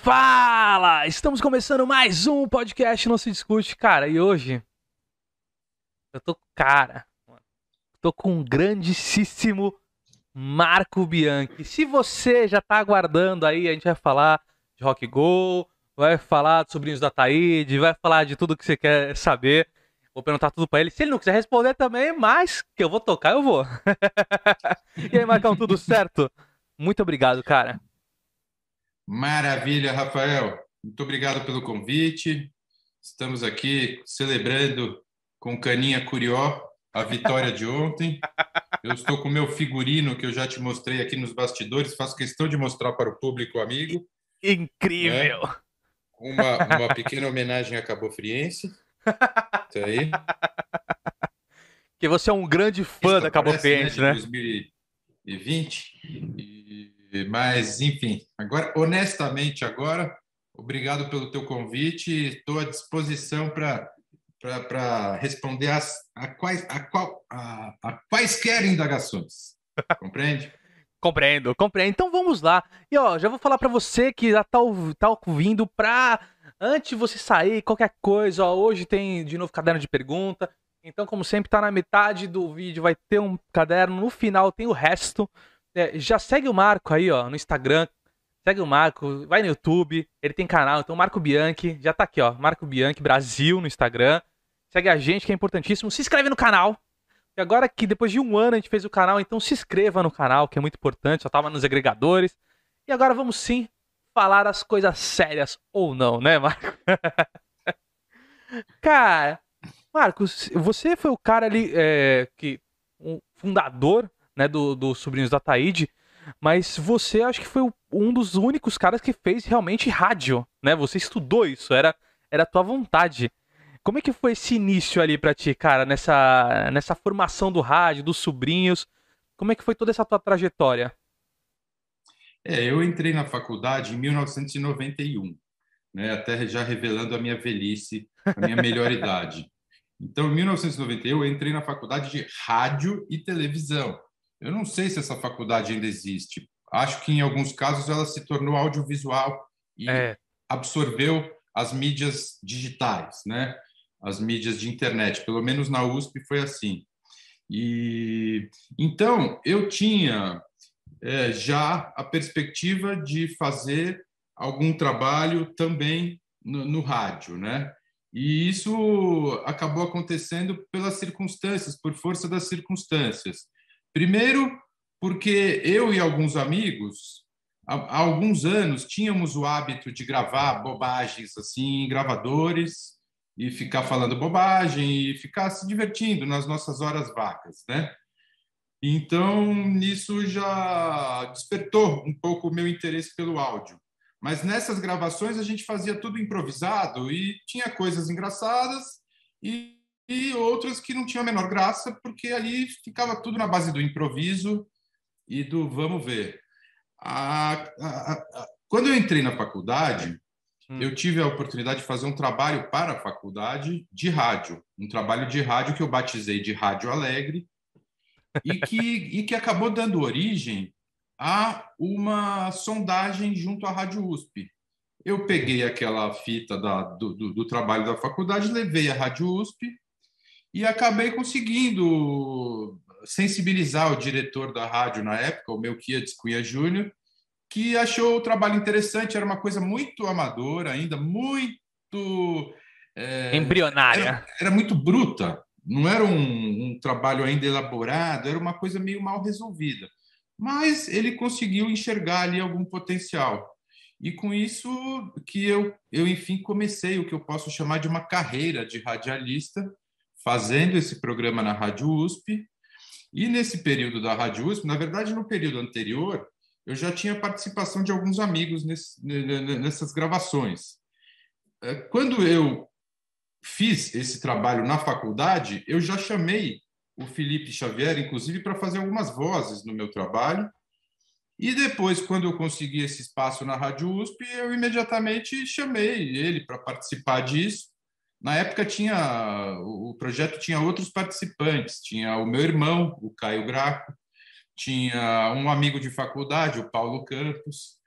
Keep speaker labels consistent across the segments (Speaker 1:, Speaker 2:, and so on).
Speaker 1: Fala! Estamos começando mais um podcast Não Se Discute, cara. E hoje eu tô cara, tô com um grandíssimo Marco Bianchi. Se você já tá aguardando aí, a gente vai falar de Rock Go, vai falar dos sobrinhos da Taíde, vai falar de tudo que você quer saber. Vou perguntar tudo para ele. Se ele não quiser responder também, mas que eu vou tocar, eu vou. e aí, Marcão, tudo certo? Muito obrigado, cara.
Speaker 2: Maravilha, Rafael. Muito obrigado pelo convite. Estamos aqui celebrando com caninha curió a vitória de ontem. Eu estou com o meu figurino que eu já te mostrei aqui nos bastidores. Faço questão de mostrar para o público amigo.
Speaker 1: Incrível!
Speaker 2: Né? Uma, uma pequena homenagem a Cabo Friense. Isso aí.
Speaker 1: Que você é um grande fã Isso da Cabo Friense, né?
Speaker 2: né? 2020. E mas, enfim, agora, honestamente, agora, obrigado pelo teu convite. Estou à disposição para responder as, a, quais, a, qual, a, a quaisquer indagações. Compreende?
Speaker 1: Compreendo, compreendo. Então vamos lá. E ó, já vou falar para você que já tá, tá ouvindo pra. Antes de você sair, qualquer coisa, ó, hoje tem de novo caderno de pergunta. Então, como sempre, tá na metade do vídeo, vai ter um caderno. No final tem o resto. É, já segue o Marco aí, ó, no Instagram. Segue o Marco, vai no YouTube, ele tem canal, então Marco Bianchi, já tá aqui, ó, Marco Bianchi Brasil no Instagram. Segue a gente, que é importantíssimo. Se inscreve no canal. E agora que depois de um ano a gente fez o canal, então se inscreva no canal, que é muito importante, só tava nos agregadores. E agora vamos sim falar as coisas sérias ou não, né, Marco? cara, Marcos, você foi o cara ali é, que um fundador né, do, do Sobrinhos da Taíde, mas você acho que foi um dos únicos caras que fez realmente rádio, né? Você estudou isso, era era a tua vontade. Como é que foi esse início ali para ti, cara, nessa nessa formação do rádio, dos sobrinhos? Como é que foi toda essa tua trajetória?
Speaker 2: É, eu entrei na faculdade em 1991, né? Até já revelando a minha velhice, a minha melhor idade. Então, em 1991, eu entrei na faculdade de rádio e televisão. Eu não sei se essa faculdade ainda existe. Acho que em alguns casos ela se tornou audiovisual e é. absorveu as mídias digitais, né? As mídias de internet. Pelo menos na USP foi assim. E então eu tinha é, já a perspectiva de fazer algum trabalho também no, no rádio, né? E isso acabou acontecendo pelas circunstâncias, por força das circunstâncias. Primeiro, porque eu e alguns amigos, há, alguns anos, tínhamos o hábito de gravar bobagens assim em gravadores e ficar falando bobagem e ficar se divertindo nas nossas horas vagas, né? Então, isso já despertou um pouco o meu interesse pelo áudio. Mas nessas gravações a gente fazia tudo improvisado e tinha coisas engraçadas e e outras que não tinham a menor graça, porque ali ficava tudo na base do improviso e do vamos ver. A, a, a, quando eu entrei na faculdade, hum. eu tive a oportunidade de fazer um trabalho para a faculdade de rádio, um trabalho de rádio que eu batizei de Rádio Alegre e que, e que acabou dando origem a uma sondagem junto à Rádio USP. Eu peguei aquela fita da, do, do, do trabalho da faculdade, levei à Rádio USP e acabei conseguindo sensibilizar o diretor da rádio na época, o Melquiades Cunha Júnior, que achou o trabalho interessante, era uma coisa muito amadora ainda, muito...
Speaker 1: É, Embrionária.
Speaker 2: Era, era, muito bruta, não era um, um trabalho ainda elaborado, era uma coisa meio mal resolvida. Mas ele conseguiu enxergar ali algum potencial. E com isso que eu, eu enfim, comecei o que eu posso chamar de uma carreira de radialista, fazendo esse programa na Rádio USP. E nesse período da Rádio USP, na verdade, no período anterior, eu já tinha participação de alguns amigos nesse, nessas gravações. É, quando eu fiz esse trabalho na faculdade, eu já chamei o Felipe Xavier, inclusive, para fazer algumas vozes no meu trabalho. E depois, quando eu consegui esse espaço na Rádio USP, eu imediatamente chamei ele para participar disso. Na época tinha o projeto tinha outros participantes, tinha o meu irmão, o Caio Graco, tinha um amigo de faculdade, o Paulo Campos,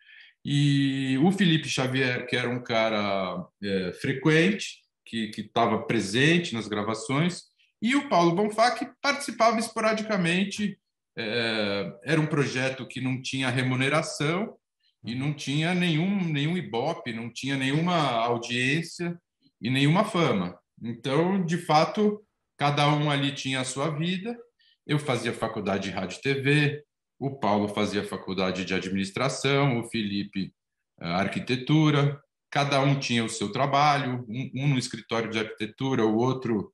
Speaker 2: E o Felipe Xavier, que era um cara é, frequente, que estava presente nas gravações, e o Paulo Bonfá, que participava esporadicamente. É, era um projeto que não tinha remuneração e não tinha nenhum, nenhum ibope, não tinha nenhuma audiência e nenhuma fama. Então, de fato, cada um ali tinha a sua vida. Eu fazia faculdade de rádio e TV, o Paulo fazia faculdade de administração, o Felipe eh, arquitetura, cada um tinha o seu trabalho, um, um no escritório de arquitetura, o outro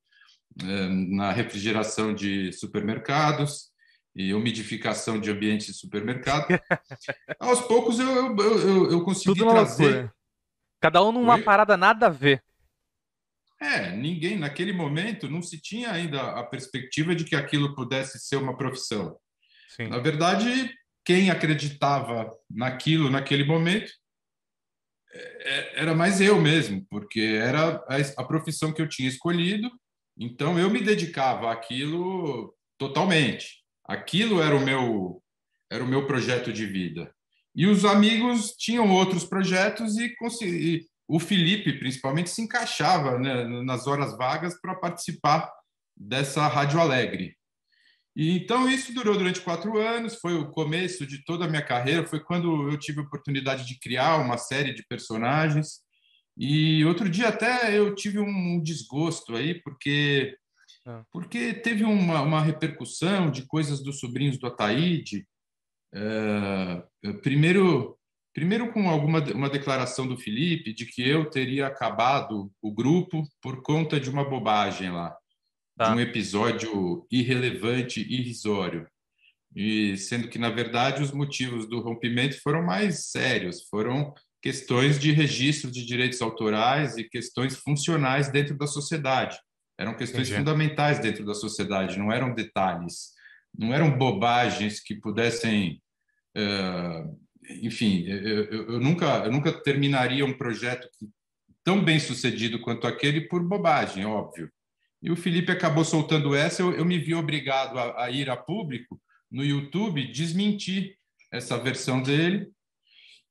Speaker 2: eh, na refrigeração de supermercados e umidificação de ambientes de supermercado. Aos poucos eu, eu, eu, eu consegui Tudo trazer.
Speaker 1: Cada um numa Oi? parada nada a ver.
Speaker 2: É, ninguém, naquele momento, não se tinha ainda a perspectiva de que aquilo pudesse ser uma profissão. Sim. Na verdade, quem acreditava naquilo naquele momento é, é, era mais eu mesmo, porque era a profissão que eu tinha escolhido, então eu me dedicava àquilo totalmente. Aquilo era o meu era o meu projeto de vida. E os amigos tinham outros projetos e, e o Felipe, principalmente, se encaixava né, nas horas vagas para participar dessa Rádio Alegre. E, então, isso durou durante quatro anos, foi o começo de toda a minha carreira, foi quando eu tive a oportunidade de criar uma série de personagens. E outro dia até eu tive um desgosto aí, porque, ah. porque teve uma, uma repercussão de coisas dos sobrinhos do Ataíde. É, primeiro, primeiro com alguma uma declaração do Felipe de que eu teria acabado o grupo por conta de uma bobagem lá tá. de um episódio irrelevante, irrisório. E sendo que, na verdade, os motivos do rompimento foram mais sérios, foram questões de registro de direitos autorais e questões funcionais dentro da sociedade. Eram questões Entendi. fundamentais dentro da sociedade, não eram detalhes, não eram bobagens que pudessem. Uh, enfim, eu, eu, nunca, eu nunca terminaria um projeto tão bem sucedido quanto aquele por bobagem, óbvio. E o Felipe acabou soltando essa, eu, eu me vi obrigado a, a, ir a público no YouTube desmentir essa versão dele.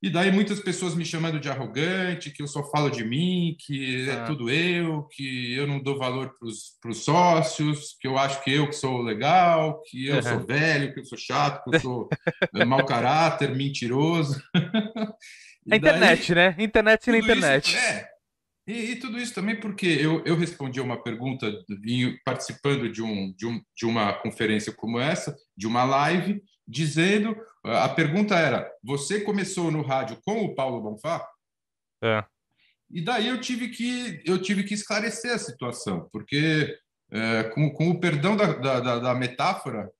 Speaker 2: E daí muitas pessoas me chamando de arrogante, que eu só falo de mim, que é ah. é tudo eu, que eu não dou valor para os sócios, que eu acho que eu que sou legal, que eu uhum. sou velho, que eu sou chato, que eu sou mau caráter, mentiroso.
Speaker 1: a internet, daí, né? Internet na internet.
Speaker 2: Isso, é, e, e, tudo isso também porque eu, eu respondi a uma pergunta participando de, um, de, um, de uma conferência como essa, de uma live, dizendo a pergunta era: você começou no rádio com o Paulo Bonfá? É. E daí eu tive que eu tive que esclarecer a situação, porque é, com, com o perdão da, da, da metáfora,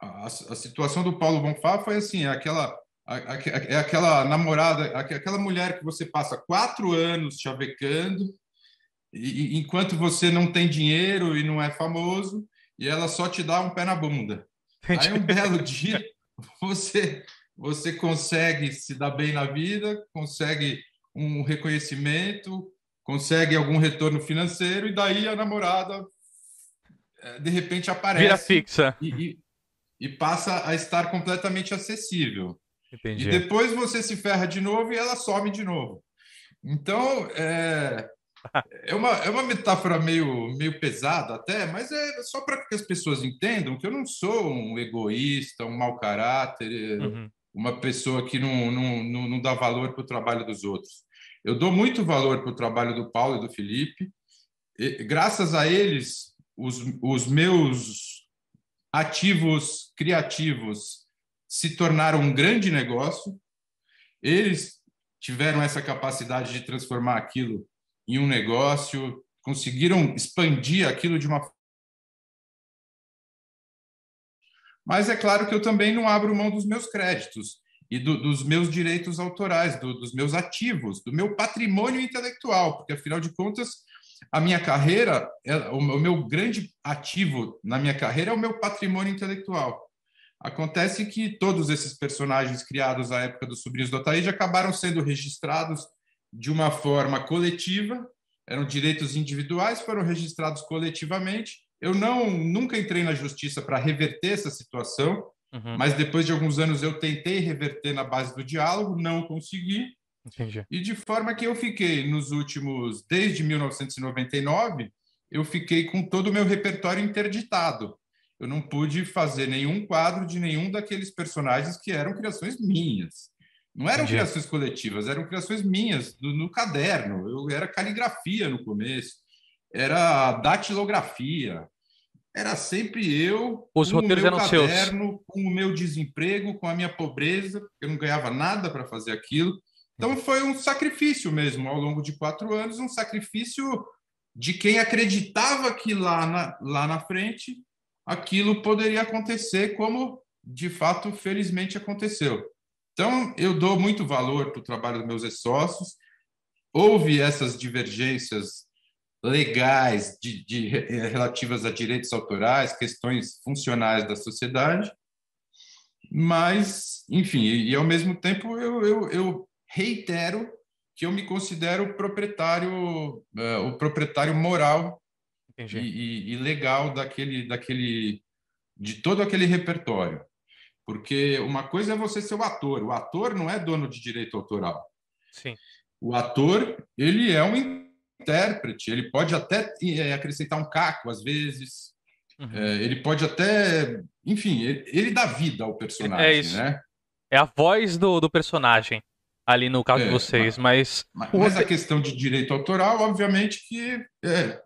Speaker 2: a, a, situação do Paulo Bonfá foi assim, aquela é aquela namorada, aquela mulher que você passa quatro anos chavecando, e, enquanto você não tem dinheiro e não é famoso, e ela só te dá um pé na bunda. Aí um belo dia você você consegue se dar bem na vida, consegue um reconhecimento, consegue algum retorno financeiro e daí a namorada é, de repente aparece
Speaker 1: vira fixa
Speaker 2: e, e, e passa a estar completamente acessível. Entendi. E depois você se ferra de novo e ela some de novo. Então, é, é, uma, é uma metáfora meio, meio pesada até, mas é só para que as pessoas entendam que eu não sou um egoísta, um mau caráter, uhum. uma pessoa que não, não, não, não dá valor para o trabalho dos outros. Eu dou muito valor para o trabalho do Paulo e do Felipe. E, graças a eles, os, os meus ativos criativos se tornaram um grande negócio. Eles tiveram essa capacidade de transformar aquilo em um negócio, conseguiram expandir aquilo de uma Mas é claro que eu também não abro mão dos meus créditos e do, dos meus direitos autorais, do, dos meus ativos, do meu patrimônio intelectual, porque afinal de contas a minha carreira, é, o meu grande ativo na minha carreira é o meu patrimônio intelectual. Acontece que todos esses personagens criados à época dos Sobrinhos do Ataíde acabaram sendo registrados de uma forma coletiva, eram direitos individuais, foram registrados coletivamente. Eu não nunca entrei na justiça para reverter essa situação. Uhum. Mas depois de alguns anos eu tentei reverter na base do diálogo, não consegui.
Speaker 1: Entendi.
Speaker 2: E de forma que eu fiquei nos últimos, desde 1999, eu fiquei com todo o meu repertório interditado. Eu não pude fazer nenhum quadro de nenhum daqueles personagens que eram criações minhas. Não eram Entendi. criações coletivas, eram criações minhas, no, no caderno. Eu era caligrafia no começo, era datilografia, era sempre eu,
Speaker 1: Os com o meu caderno,
Speaker 2: seus. com o meu desemprego, com a minha pobreza, eu não ganhava nada para fazer aquilo. Então foi um sacrifício mesmo, ao longo de quatro anos, um sacrifício de quem acreditava que lá na, lá na frente aquilo poderia acontecer, como de fato, felizmente aconteceu. Então, eu dou muito valor para o trabalho dos meus sócios. Houve essas divergências legais de, de, relativas a direitos autorais, questões funcionais da sociedade, mas, enfim, e, e ao mesmo tempo eu, eu, eu, reitero que eu me considero proprietário, uh, o proprietário moral e, e, e, legal daquele, daquele, de todo aquele repertório. Porque uma coisa é você ser o ator, o ator não é dono de direito autoral.
Speaker 1: Sim.
Speaker 2: O ator, ele é um intérprete, ele pode até é, acrescentar um caco às vezes, uhum. é, ele pode até, enfim, ele, ele, dá vida ao personagem,
Speaker 1: é isso.
Speaker 2: né?
Speaker 1: É a voz do, do personagem ali no caso é, de vocês, mas
Speaker 2: mas, mas a questão de direito autoral, obviamente que é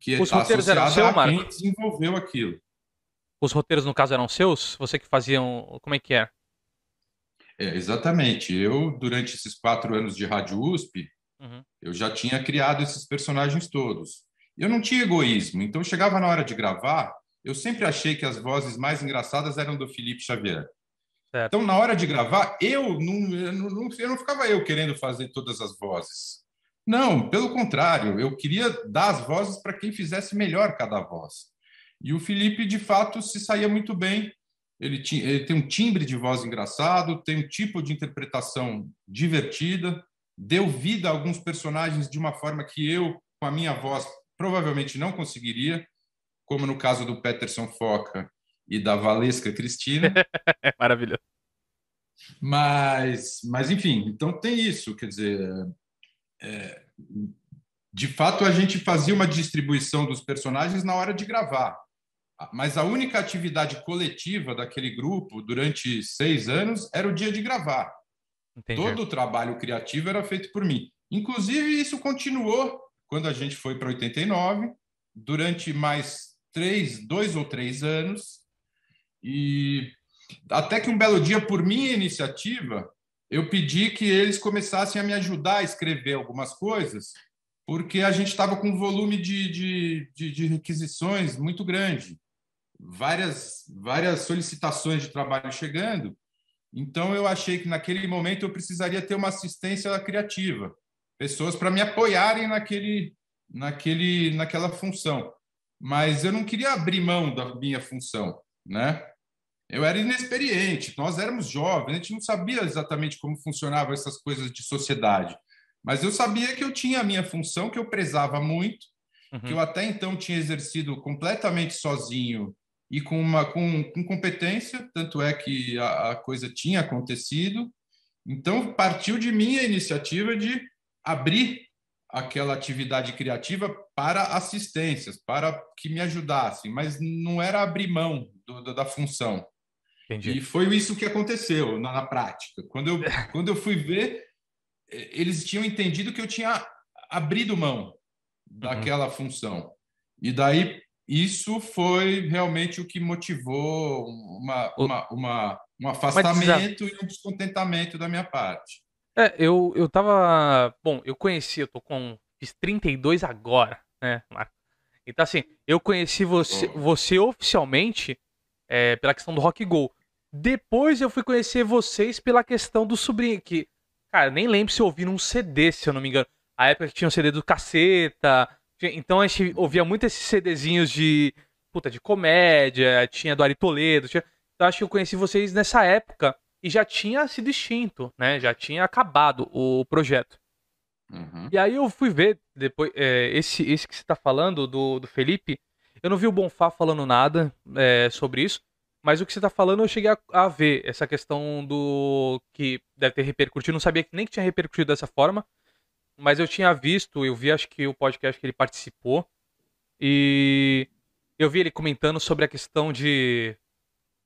Speaker 2: que
Speaker 1: Os tá eram seu,
Speaker 2: a quem desenvolveu aquilo.
Speaker 1: Os roteiros no caso eram seus? Você que faziam, como é que é?
Speaker 2: É, exatamente. Eu, durante esses quatro anos de Rádio USP, Uhum. Eu já tinha criado esses personagens todos. Eu não tinha egoísmo, então chegava na hora de gravar, eu sempre achei que as vozes mais engraçadas eram do Felipe Xavier. Certo. Então, na hora de gravar, eu não, eu não, eu não ficava eu querendo fazer todas as vozes. Não, pelo contrário, eu queria dar as vozes para quem fizesse melhor cada voz. E o Felipe, de fato, se saía muito bem. Ele, tinha, ele tem um timbre de voz engraçado, tem um tipo de interpretação divertida deu vida a alguns personagens de uma forma que eu, com a minha voz, provavelmente não conseguiria, como no caso do Peterson Foca e da Valesca Cristina.
Speaker 1: Maravilhoso.
Speaker 2: Mas, mas, enfim, então tem isso, quer dizer, é, de fato a gente fazia uma distribuição dos personagens na hora de gravar, mas a única atividade coletiva daquele grupo durante seis anos era o dia de gravar. Entendi. Todo o trabalho criativo era feito por mim. Inclusive, isso continuou quando a gente foi para 89, durante mais três, dois ou três anos. E até que um belo dia, por minha iniciativa, eu pedi que eles começassem a me ajudar a escrever algumas coisas, porque a gente estava com um volume de, de, de, de, requisições muito grande, várias, várias solicitações de trabalho chegando, então, eu achei que naquele momento eu precisaria ter uma assistência criativa, pessoas para me apoiarem naquele, naquele, naquela função. Mas eu não queria abrir mão da minha função, né? Eu era inexperiente, nós éramos jovens, a gente não sabia exatamente como funcionavam essas coisas de sociedade. Mas eu sabia que eu tinha a minha função, que eu prezava muito, uhum. que eu até então tinha exercido completamente sozinho e com, uma, com, com competência, tanto é que a, a coisa tinha acontecido. Então, partiu de minha iniciativa de abrir aquela atividade criativa para assistências, para que me ajudassem, mas não era abrir mão do, do, da função. Entendi. E foi isso que aconteceu na, na prática. Quando eu, quando eu fui ver, eles tinham entendido que eu tinha abrido mão uhum. daquela uhum. função. E daí isso foi realmente o que motivou uma, uma, uma um afastamento e um descontentamento da minha parte.
Speaker 1: É, eu, eu tava. Bom, eu conheci, eu tô com. Fiz 32 agora, né, Marco? Então, assim, eu conheci você, oh. você oficialmente é, pela questão do Rock Go. Depois eu fui conhecer vocês pela questão do sobrinho, que, cara, nem lembro se eu ouvi num CD, se eu não me engano. A época que tinha um CD do Caceta, então a gente ouvia muito esses CDzinhos de puta de comédia, tinha do Ari Toledo, tinha... então acho que eu conheci vocês nessa época e já tinha sido extinto, né? Já tinha acabado o projeto. Uhum. E aí eu fui ver depois é, esse esse que você está falando do, do Felipe, eu não vi o Bonfá falando nada é, sobre isso, Mas o que você tá falando, eu cheguei a, a ver essa questão do que deve ter repercutido. Não sabia que nem que tinha repercutido dessa forma. Mas eu tinha visto, eu vi acho que o podcast que ele participou. E eu vi ele comentando sobre a questão de.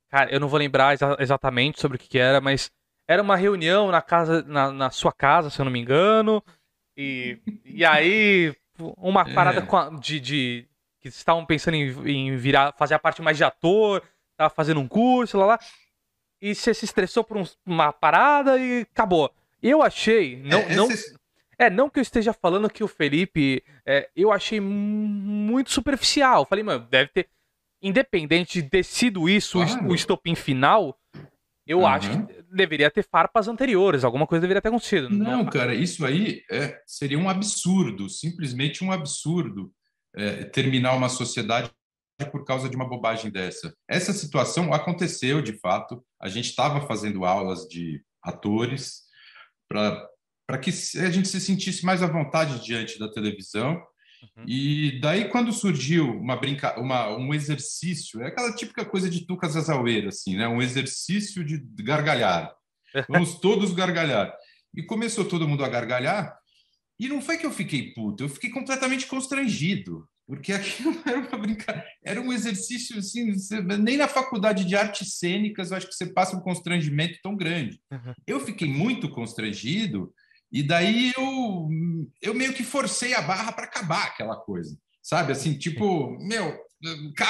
Speaker 1: Cara, eu não vou lembrar exa exatamente sobre o que, que, era, mas era uma reunião na casa, na, na, sua casa, se eu não me engano. E, e aí, uma é. parada de, de, que estavam pensando em, em, virar, fazer a parte mais de ator, tava fazendo um curso, lá lá. E você se estressou por um, uma parada e acabou. Eu achei, não, é, não, é, não que eu esteja falando que o Felipe. É, eu achei muito superficial. Falei, mano, deve ter. Independente de ter sido isso claro. o estopim final, eu uhum. acho que deveria ter farpas anteriores, alguma coisa deveria ter acontecido.
Speaker 2: Não, não... cara, isso aí é, seria um absurdo, simplesmente um absurdo é, terminar uma sociedade por causa de uma bobagem dessa. Essa situação aconteceu de fato. A gente estava fazendo aulas de atores para para que a gente se sentisse mais à vontade diante da televisão. Uhum. E daí, quando surgiu uma brinca... uma, um exercício, é aquela típica coisa de Tucas Azaueira, assim, né? um exercício de gargalhar. Vamos todos gargalhar. E começou todo mundo a gargalhar, e não foi que eu fiquei puto, eu fiquei completamente constrangido, porque aquilo era uma brincadeira, era um exercício assim, nem na faculdade de artes cênicas eu acho que você passa um constrangimento tão grande. Uhum. Eu fiquei muito constrangido e daí eu, eu meio que forcei a barra para acabar aquela coisa, sabe? Assim, tipo, meu,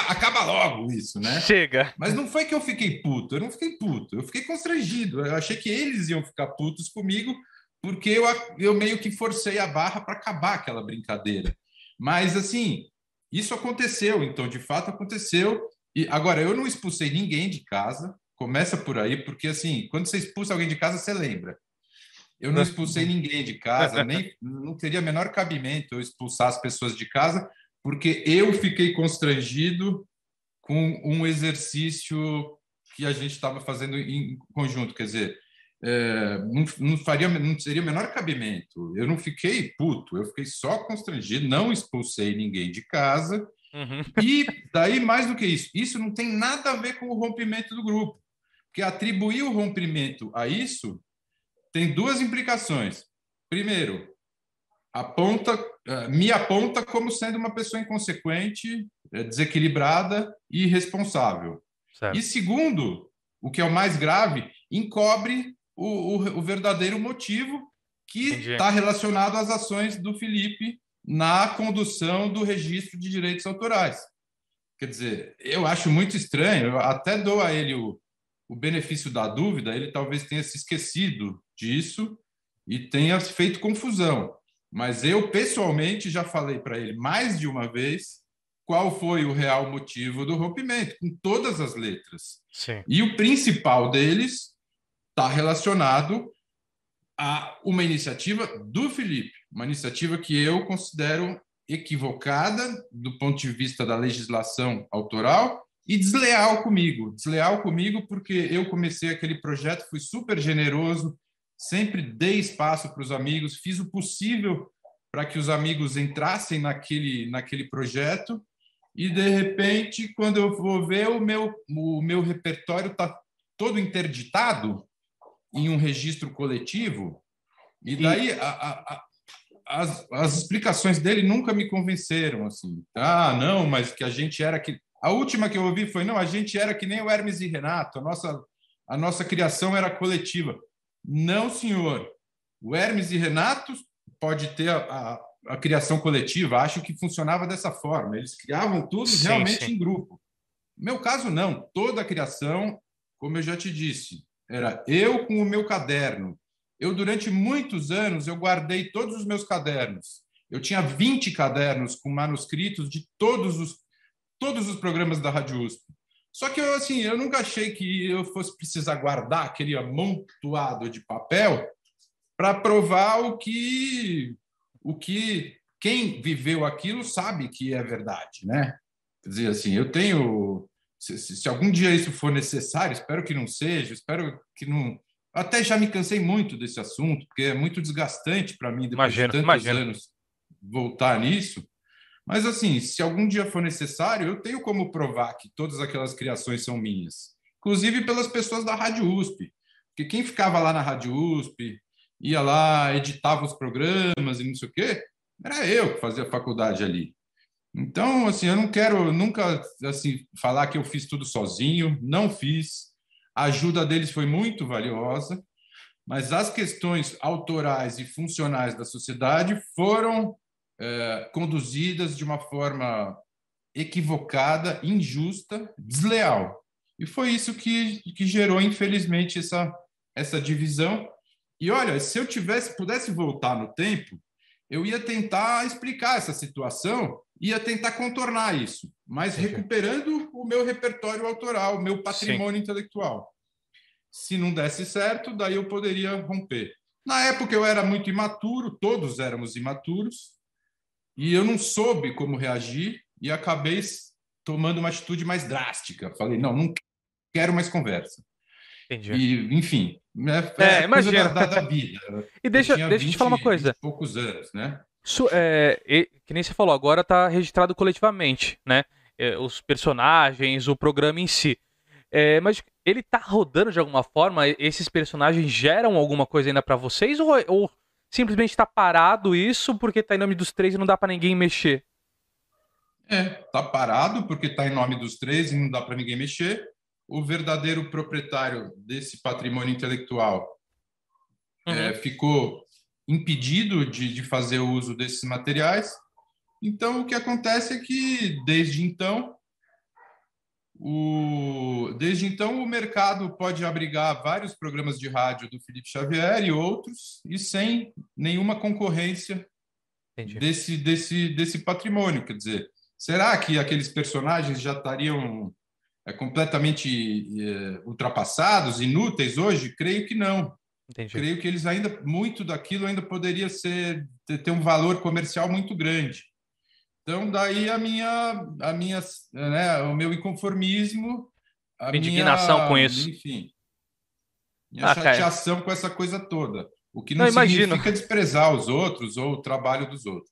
Speaker 2: acaba logo isso, né?
Speaker 1: Chega.
Speaker 2: Mas não foi que eu fiquei puto, eu não fiquei puto, eu fiquei constrangido. Eu achei que eles iam ficar putos comigo, porque eu, eu meio que forcei a barra para acabar aquela brincadeira. Mas, assim, isso aconteceu, então, de fato aconteceu. E agora, eu não expulsei ninguém de casa, começa por aí, porque, assim, quando você expulsa alguém de casa, você lembra. Eu não expulsei ninguém de casa, nem não teria menor cabimento eu expulsar as pessoas de casa, porque eu fiquei constrangido com um exercício que a gente estava fazendo em conjunto, quer dizer, é, não, não, faria, não seria o menor cabimento. Eu não fiquei puto, eu fiquei só constrangido, não expulsei ninguém de casa. Uhum. E daí, mais do que isso, isso não tem nada a ver com o rompimento do grupo. Porque atribuir o rompimento a isso tem duas implicações. Primeiro, aponta, eh, me aponta como sendo uma pessoa inconsequente, eh, desequilibrada e irresponsável. Certo. E segundo, o que é o mais grave, encobre o, o, o verdadeiro motivo que está relacionado às ações do Felipe na condução do registro de direitos autorais. Quer dizer, eu acho muito estranho, eu até dou a ele o, o benefício da dúvida, ele talvez tenha se esquecido disso e tenha feito confusão. Mas eu, pessoalmente, já falei para ele mais de uma vez qual foi o real motivo do rompimento, com todas as letras.
Speaker 1: Sim.
Speaker 2: E o principal deles está relacionado a uma iniciativa do Felipe, uma iniciativa que eu considero equivocada do ponto de vista da legislação autoral e desleal comigo. Desleal comigo porque eu comecei aquele projeto, fui super generoso, sempre dei espaço para os amigos, fiz o possível para que os amigos entrassem naquele, naquele projeto e de repente, quando eu vou ver o meu o meu repertório está todo interditado em um registro coletivo e daí. A, a, a, as, as explicações dele nunca me convenceram assim. Ah, não, mas que a gente era que a última que eu ouvi foi: não, a gente era que nem o Hermes e Renato, a nossa, a nossa criação era coletiva. Não, senhor. O Hermes e Renato pode ter a, a, a criação coletiva, acho que funcionava dessa forma. Eles criavam tudo sim, realmente sim. em grupo. No meu caso, não. Toda a criação, como eu já te disse, era eu com o meu caderno. Eu, durante muitos anos, eu guardei todos os meus cadernos. Eu tinha 20 cadernos com manuscritos de todos os todos os programas da Rádio USP. Só que eu, assim, eu nunca achei que eu fosse precisar guardar aquele amontoado de papel para provar o que, o que quem viveu aquilo sabe que é verdade, né? Quer dizer, assim, eu tenho. Se, se, algum dia isso for necessário, espero que não seja, espero que não. Até já me cansei muito desse assunto, porque é muito desgastante para mim, depois imagino, de tantos imagino. anos, voltar nisso. Mas, assim, se algum dia for necessário, eu tenho como provar que todas aquelas criações são minhas. inclusive pelas pessoas da Rádio USP. Porque quem ficava lá na Rádio USP, ia lá, editava os programas e não sei o quê, era eu que fazia faculdade ali. Então, assim, eu não quero nunca assim falar que eu fiz tudo sozinho, não fiz. A ajuda deles foi muito valiosa, mas as questões autorais e funcionais da sociedade foram é, conduzidas de uma forma equivocada, injusta, desleal. E foi isso que, que gerou, infelizmente, essa, essa divisão. E olha, se eu tivesse pudesse voltar no tempo, eu ia tentar explicar essa situação, ia tentar contornar isso, mas recuperando o meu repertório autoral, o meu patrimônio Sim. intelectual. Se não desse certo, daí eu poderia romper. Na época eu era muito imaturo, todos éramos imaturos, e eu não soube como reagir e acabei tomando uma atitude mais drástica. Falei, não, não quero mais conversa. Entendi. E, enfim,
Speaker 1: é, é, imagina. Da, da, vida. e deixa, deixa 20, eu te falar uma coisa.
Speaker 2: poucos anos, né?
Speaker 1: Isso, é, que nem você falou, agora está registrado coletivamente, né? É, os personagens, o programa em si. É, mas ele está rodando de alguma forma? Esses personagens geram alguma coisa ainda para vocês? Ou, ou simplesmente está parado isso porque está em nome dos três e não dá para ninguém mexer?
Speaker 2: É, tá parado porque está em nome dos três e não dá para ninguém mexer. O verdadeiro proprietário desse patrimônio intelectual é, uhum. é, ficou impedido de, de fazer o uso desses materiais. Então, o que acontece é que, desde então, o, desde então, o mercado pode abrigar vários programas de rádio do Felipe Xavier e outros, e sem nenhuma concorrência desse, desse, desse patrimônio. Quer dizer, Será que aqueles personagens já estariam é, completamente é, ultrapassados, inúteis hoje? Creio que não. Entendi. Creio que eles ainda muito daquilo ainda poderia ser ter um valor comercial muito grande. Então daí a minha a minha né, o meu inconformismo, a
Speaker 1: indignação minha, com isso.
Speaker 2: Enfim. Minha ah, chateação cara. com essa coisa toda. O que não, não significa imagino. desprezar os outros ou o trabalho dos outros.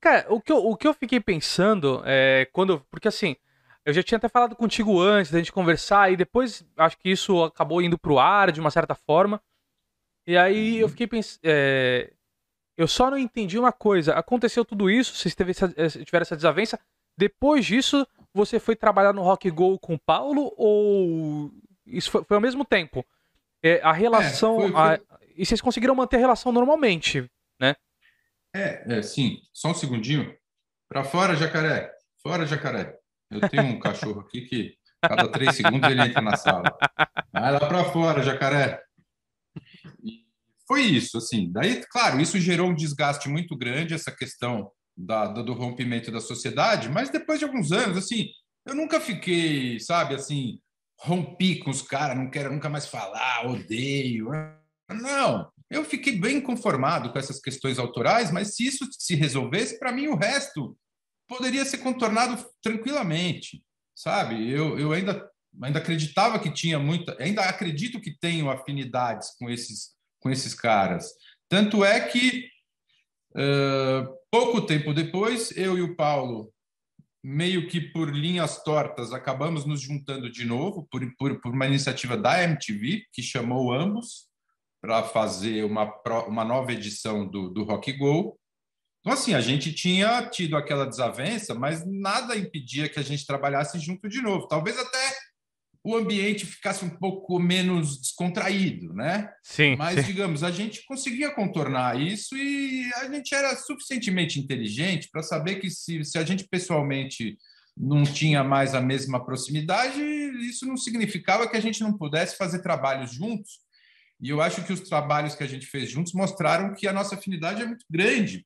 Speaker 1: Cara, o que eu, o que eu fiquei pensando é quando. Porque assim, eu já tinha até falado contigo antes da gente conversar, e depois acho que isso acabou indo pro ar de uma certa forma. E aí eu uhum. fiquei pensando. É, eu só não entendi uma coisa. Aconteceu tudo isso, vocês essa, tiveram essa desavença. Depois disso, você foi trabalhar no Rock Go com o Paulo ou isso foi, foi ao mesmo tempo? É, a relação. É, foi, foi... A... E vocês conseguiram manter a relação normalmente, né?
Speaker 2: É, é sim. Só um segundinho. Para fora, jacaré. Fora, jacaré. Eu tenho um cachorro aqui que cada três segundos ele entra na sala. Vai lá para fora, jacaré. E foi isso, assim. Daí, claro, isso gerou um desgaste muito grande, essa questão da, do rompimento da sociedade, mas depois de alguns anos, assim, eu nunca fiquei, sabe, assim, rompi com os caras, não quero nunca mais falar, odeio. Não, eu fiquei bem conformado com essas questões autorais, mas se isso se resolvesse, para mim o resto poderia ser contornado tranquilamente, sabe? Eu, eu ainda, ainda acreditava que tinha muita, ainda acredito que tenho afinidades com esses, com esses caras. Tanto é que, uh, pouco tempo depois, eu e o Paulo, meio que por linhas tortas, acabamos nos juntando de novo, por, por, por uma iniciativa da MTV, que chamou ambos para fazer uma, uma nova edição do, do Rock Go. Então, assim, a gente tinha tido aquela desavença, mas nada impedia que a gente trabalhasse junto de novo. Talvez até o ambiente ficasse um pouco menos descontraído, né?
Speaker 1: Sim.
Speaker 2: Mas,
Speaker 1: sim.
Speaker 2: digamos, a gente conseguia contornar isso e a gente era suficientemente inteligente para saber que se, se a gente pessoalmente não tinha mais a mesma proximidade, isso não significava que a gente não pudesse fazer trabalhos juntos e eu acho que os trabalhos que a gente fez juntos mostraram que a nossa afinidade é muito grande.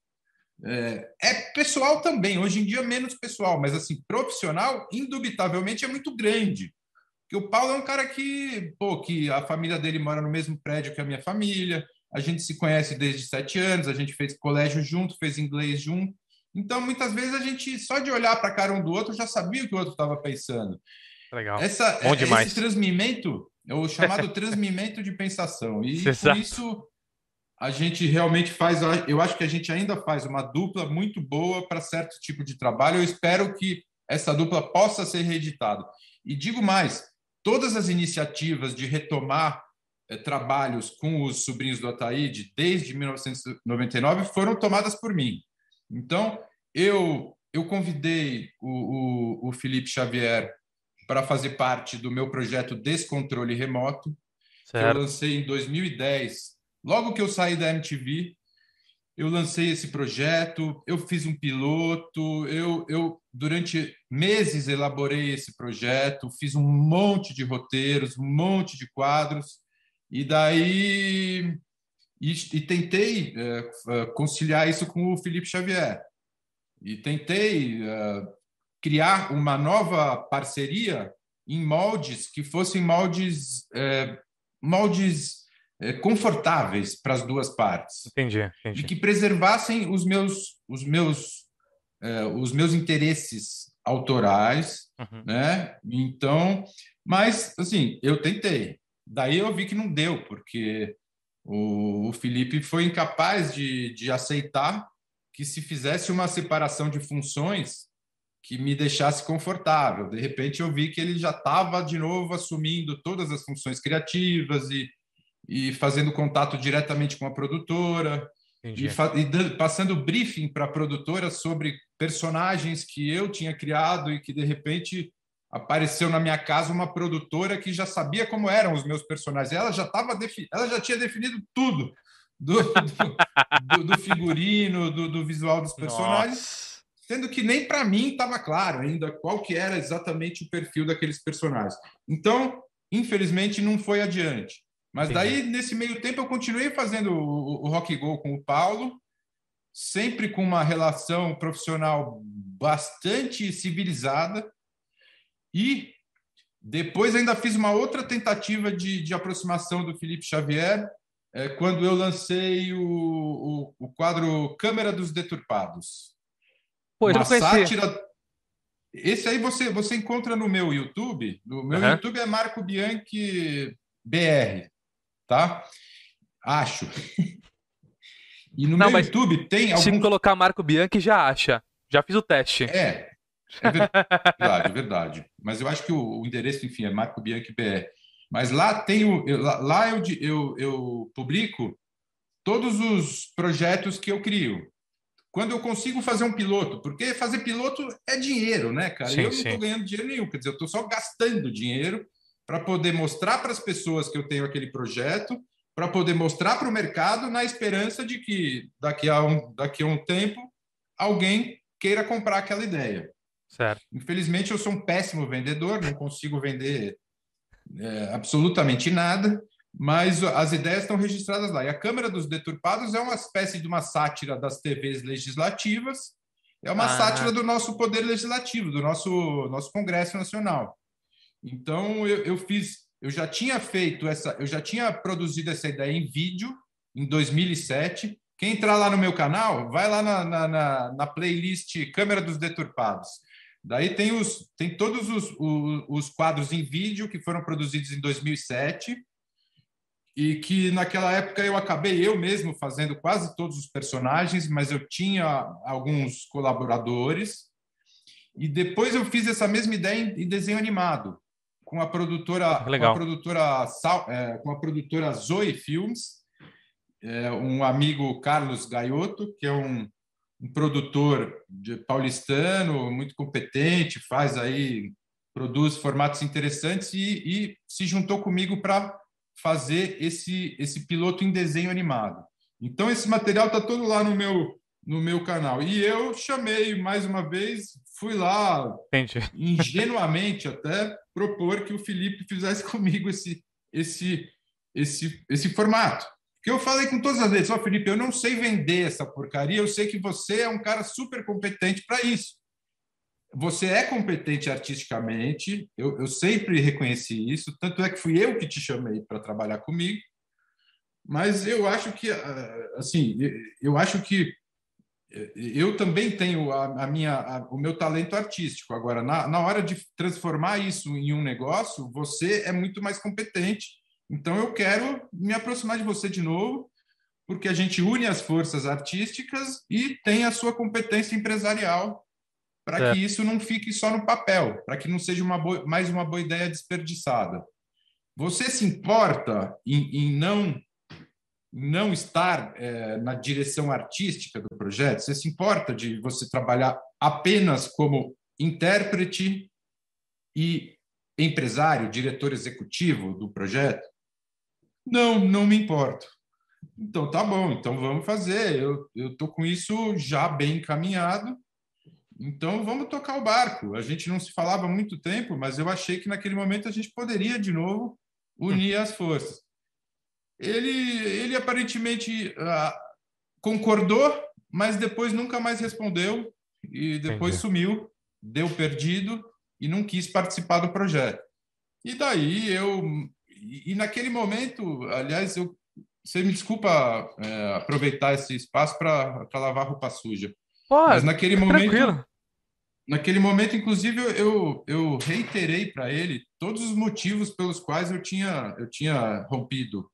Speaker 2: É, é pessoal também, hoje em dia menos pessoal, mas assim, profissional, indubitavelmente é muito grande. Porque o Paulo é um cara que, pô, que a família dele mora no mesmo prédio que a minha família, a gente se conhece desde sete anos, a gente fez colégio junto, fez inglês junto. Então, muitas vezes a gente, só de olhar para a cara um do outro, já sabia o que o outro estava pensando.
Speaker 1: Legal.
Speaker 2: Essa, Bom demais. Esse transmimento é o chamado transmimento de pensação. E Exato. por isso a gente realmente faz, eu acho que a gente ainda faz uma dupla muito boa para certo tipo de trabalho. Eu espero que essa dupla possa ser reeditada. E digo mais, todas as iniciativas de retomar é, trabalhos com os sobrinhos do Ataíde desde 1999 foram tomadas por mim. Então, eu, eu convidei o, o, o Felipe Xavier para fazer parte do meu projeto Descontrole Remoto, certo. que eu lancei em 2010. Logo que eu saí da MTV, eu lancei esse projeto, eu fiz um piloto, eu, eu durante meses elaborei esse projeto, fiz um monte de roteiros, um monte de quadros, e daí e, e tentei é, conciliar isso com o Felipe Xavier. E tentei é, criar uma nova parceria em moldes que fossem moldes, é, moldes confortáveis para as duas partes.
Speaker 1: Entendi, entendi.
Speaker 2: E que preservassem os meus, os meus, é, os meus interesses autorais, uhum. né? Então, mas assim, eu tentei. Daí eu vi que não deu, porque o, o Felipe foi incapaz de, de aceitar que se fizesse uma separação de funções que me deixasse confortável. De repente eu vi que ele já estava de novo assumindo todas as funções criativas e e fazendo contato diretamente com a produtora e, e, passando briefing para a produtora sobre personagens que eu tinha criado e que de repente apareceu na minha casa uma produtora que já sabia como eram os meus personagens. Ela já estava ela já tinha definido tudo do, do, do figurino, do, do, visual dos personagens. Nossa. Sendo que nem para mim estava claro ainda qual que era exatamente o perfil daqueles personagens. Então, infelizmente, não foi adiante. Mas daí, nesse meio tempo, eu continuei fazendo o, o Rock Go com o Paulo, sempre com uma relação profissional bastante civilizada. E depois ainda fiz uma outra tentativa de, de aproximação do Felipe Xavier, é, quando eu lancei o, o, o, quadro Câmara dos Deturpados.
Speaker 1: Pois, uma sátira.
Speaker 2: Esse aí você, você encontra no meu YouTube. No meu uhum. YouTube é Marco Bianchi BR tá? Acho. E no Não, meu YouTube tem
Speaker 1: algum... Se colocar Marco Bianchi, já acha. Já fiz o teste.
Speaker 2: É, é verdade, é verdade. Mas eu acho que o, o, endereço, enfim, é Marco Bianchi BR. Mas lá tem o, eu, lá eu, eu, eu publico todos os projetos que eu crio. Quando eu consigo fazer um piloto, porque fazer piloto é dinheiro, né, cara? Sim, eu não estou ganhando dinheiro nenhum, quer dizer, eu estou só gastando dinheiro para poder mostrar para as pessoas que eu tenho aquele projeto, para poder mostrar para o mercado na esperança de que daqui a um, daqui a um tempo alguém queira comprar aquela ideia.
Speaker 1: Certo.
Speaker 2: Infelizmente, eu sou um péssimo vendedor, não consigo vender é, absolutamente nada, mas as ideias estão registradas lá. E a Câmara dos Deturpados é uma espécie de uma sátira das TVs legislativas, é uma ah. sátira do nosso poder legislativo, do nosso, nosso Congresso Nacional. Então eu, eu fiz, eu já tinha feito essa, eu já tinha produzido essa ideia em vídeo em 2007. Quem entrar lá no meu canal, vai lá na, na, na, na playlist Câmera dos Deturpados. Daí tem, os, tem todos os, os, os, quadros em vídeo que foram produzidos em 2007 e que naquela época eu acabei eu mesmo fazendo quase todos os personagens, mas eu tinha alguns colaboradores. E depois eu fiz essa mesma ideia em, em desenho animado com a produtora,
Speaker 1: Legal.
Speaker 2: Com a produtora, é, com a produtora Zoe Films, é, um amigo Carlos Gaiotto, que é um, um produtor de paulistano, muito competente, faz aí, produz formatos interessantes e, e se juntou comigo para fazer esse, esse piloto em desenho animado. Então, esse material está todo lá no meu, no meu canal. E eu chamei mais uma vez, fui lá,
Speaker 1: Entendi.
Speaker 2: ingenuamente até, propor que o Felipe fizesse comigo esse, esse, esse, esse formato. Que eu falei com todas as vezes, ó, oh, Felipe, eu não sei vender essa porcaria, eu sei que você é um cara super competente para isso. Você é competente artisticamente, eu, eu sempre reconheci isso, tanto é que fui eu que te chamei para trabalhar comigo, mas eu acho que, ah, assim, eu acho que eu também tenho a, a minha, a, o meu talento artístico. Agora, na, na hora de transformar isso em um negócio, você é muito mais competente. Então, eu quero me aproximar de você de novo, porque a gente une as forças artísticas e tem a sua competência empresarial para é. que isso não fique só no papel, para que não seja uma boa, mais uma boa ideia desperdiçada. Você se importa em, em não não estar é, na direção artística do projeto? Você se importa de você trabalhar apenas como intérprete e empresário, diretor executivo do projeto? Não, não me importo. Então tá bom, então vamos fazer. Eu eu tô com isso já bem encaminhado. Então vamos tocar o barco. A gente não se falava há muito tempo, mas eu achei que naquele momento a gente poderia de novo unir as forças. Ele ele aparentemente ah, concordou, mas depois nunca mais respondeu e depois Entendi. sumiu, deu perdido e não quis participar do projeto. E daí eu e, naquele momento, aliás, eu você me desculpa é, aproveitar esse espaço para lavar roupa suja.
Speaker 1: Pode, Mas naquele momento, tranquilo.
Speaker 2: naquele momento, inclusive, eu, eu reiterei para ele todos os motivos pelos quais eu tinha, eu tinha rompido.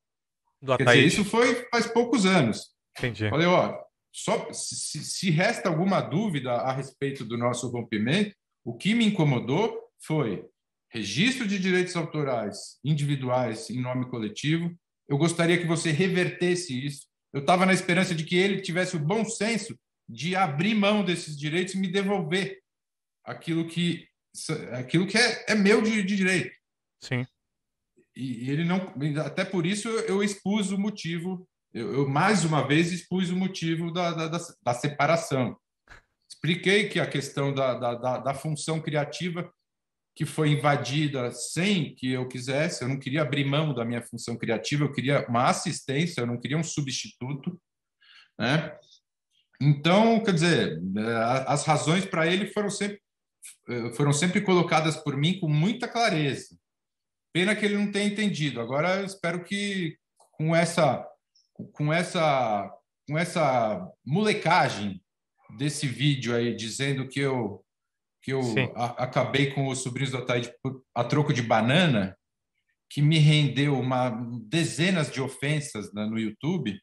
Speaker 2: Do Quer dizer, isso foi faz poucos anos.
Speaker 1: Entendi.
Speaker 2: Falei, ó, só se, se resta alguma dúvida a respeito do nosso rompimento, o que me incomodou foi registro de direitos autorais individuais em nome coletivo. Eu gostaria que você revertesse isso. Eu estava na esperança de que ele tivesse o bom senso de abrir mão desses direitos e me devolver aquilo que aquilo que é, é meu de, de, direito.
Speaker 1: Sim.
Speaker 2: E, ele não, até por isso eu expus o motivo. Eu, eu mais uma vez expus o motivo da, da, da, da separação. Expliquei que a questão da, da, da, função criativa que foi invadida sem que eu quisesse, eu não queria abrir mão da minha função criativa, eu queria uma assistência, eu não queria um substituto, né? Então, quer dizer, as razões para ele foram sempre foram sempre colocadas por mim com muita clareza. Pena que ele não tenha entendido. Agora eu espero que com essa com essa com essa molecagem desse vídeo aí dizendo que eu que eu a, acabei com os sobrinhos do Ataíde a troco de banana, que me rendeu uma dezenas de ofensas né, no YouTube.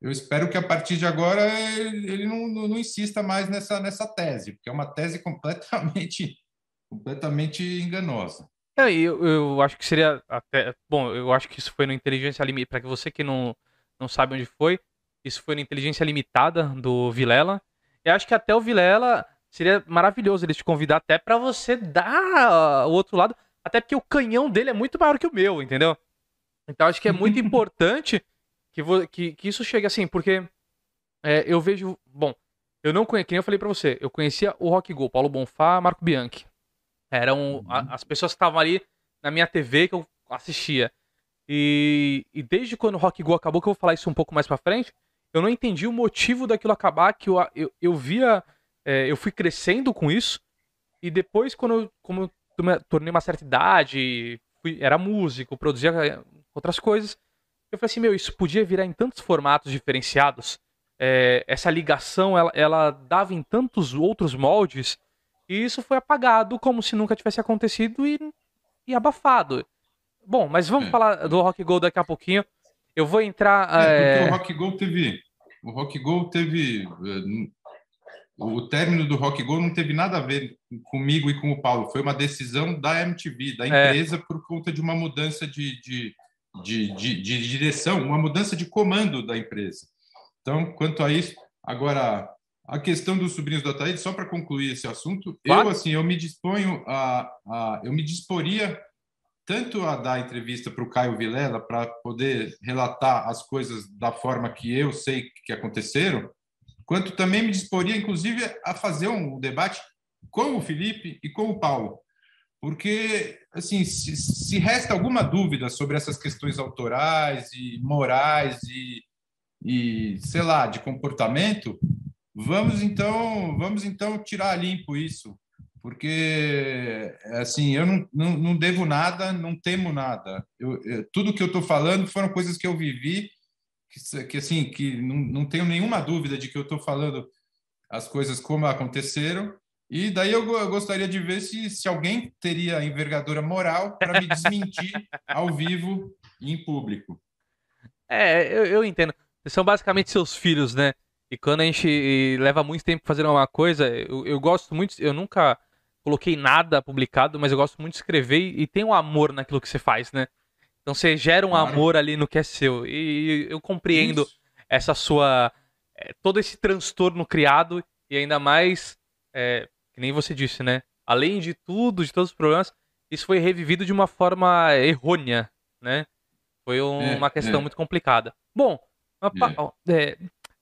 Speaker 2: Eu espero que a partir de agora ele, ele não, não, não, insista mais nessa, nessa tese, porque é uma tese completamente, completamente enganosa.
Speaker 1: É, eu, eu acho que seria até. Bom, eu acho que isso foi no Inteligência Limitada. Para você que não, não sabe onde foi, isso foi no Inteligência Limitada do Vilela. Eu acho que até o Vilela Seria maravilhoso ele te convidar até para você dar o outro lado, até porque o canhão dele é muito maior que o meu, entendeu? Então acho que é muito importante que, que, que, isso chegue assim, porque é, eu vejo. Bom, eu não conhecia, eu falei para você, eu conhecia o Rock Go, Paulo Bonfá, Marco Bianchi. Eram a, uhum. as pessoas que estavam ali na minha TV que eu assistia. E, e desde quando o Rock Go acabou, que eu vou falar isso um pouco mais pra frente, eu não entendi o motivo daquilo acabar, que eu, eu, eu via é, eu fui crescendo com isso. E depois, quando eu, como eu tornei uma certa idade, fui, era músico, produzia é, outras coisas, eu falei assim, meu, isso podia virar em tantos formatos diferenciados. É, essa ligação, ela, ela dava em tantos outros moldes, e isso foi apagado como se nunca tivesse acontecido e, e abafado. Bom, mas vamos é. falar do Rock Go daqui a pouquinho. Eu vou entrar.
Speaker 2: É, é... o Rock Go teve. O Rock Go teve o término do Rock Go não teve nada a ver comigo e com o Paulo. Foi uma decisão da MTV, da é. empresa, é. por conta de uma mudança de, de, de, de, de direção, uma mudança de comando da empresa. Então, quanto a isso, agora a questão dos sobrinhos do Ataíde, só para concluir esse assunto, claro. eu assim, eu me disponho a, a, eu me disporia tanto a dar entrevista para o Caio Vilela para poder relatar as coisas da forma que eu sei que aconteceram, quanto também me disporia, inclusive, a fazer um debate com o Felipe e com o Paulo, porque assim, se, se resta alguma dúvida sobre essas questões autorais e morais e, e sei lá, de comportamento, vamos então, vamos então tirar limpo isso, porque assim, eu não, não, não devo nada, não temo nada. Eu, eu, tudo que eu estou falando foram coisas que eu vivi que, que assim, que não, não tenho nenhuma dúvida de que eu estou falando as coisas como aconteceram. E daí eu, eu gostaria de ver se, se alguém teria envergadura moral para me desmentir ao vivo e em público.
Speaker 1: É, eu, eu entendo. São basicamente seus filhos, né? E quando a gente leva muito tempo fazendo uma coisa, eu, eu gosto muito, eu nunca coloquei nada publicado, mas eu gosto muito de escrever e, e tem um amor naquilo que você faz, né? Então você gera um claro. amor ali no que é seu. E, eu compreendo Isso. essa sua. É, todo esse transtorno criado e ainda mais, é, que nem você disse, né? Além de tudo, de todos os problemas, isso foi revivido de uma forma errônea, né? Foi um, é, uma questão é. muito complicada. Bom, é.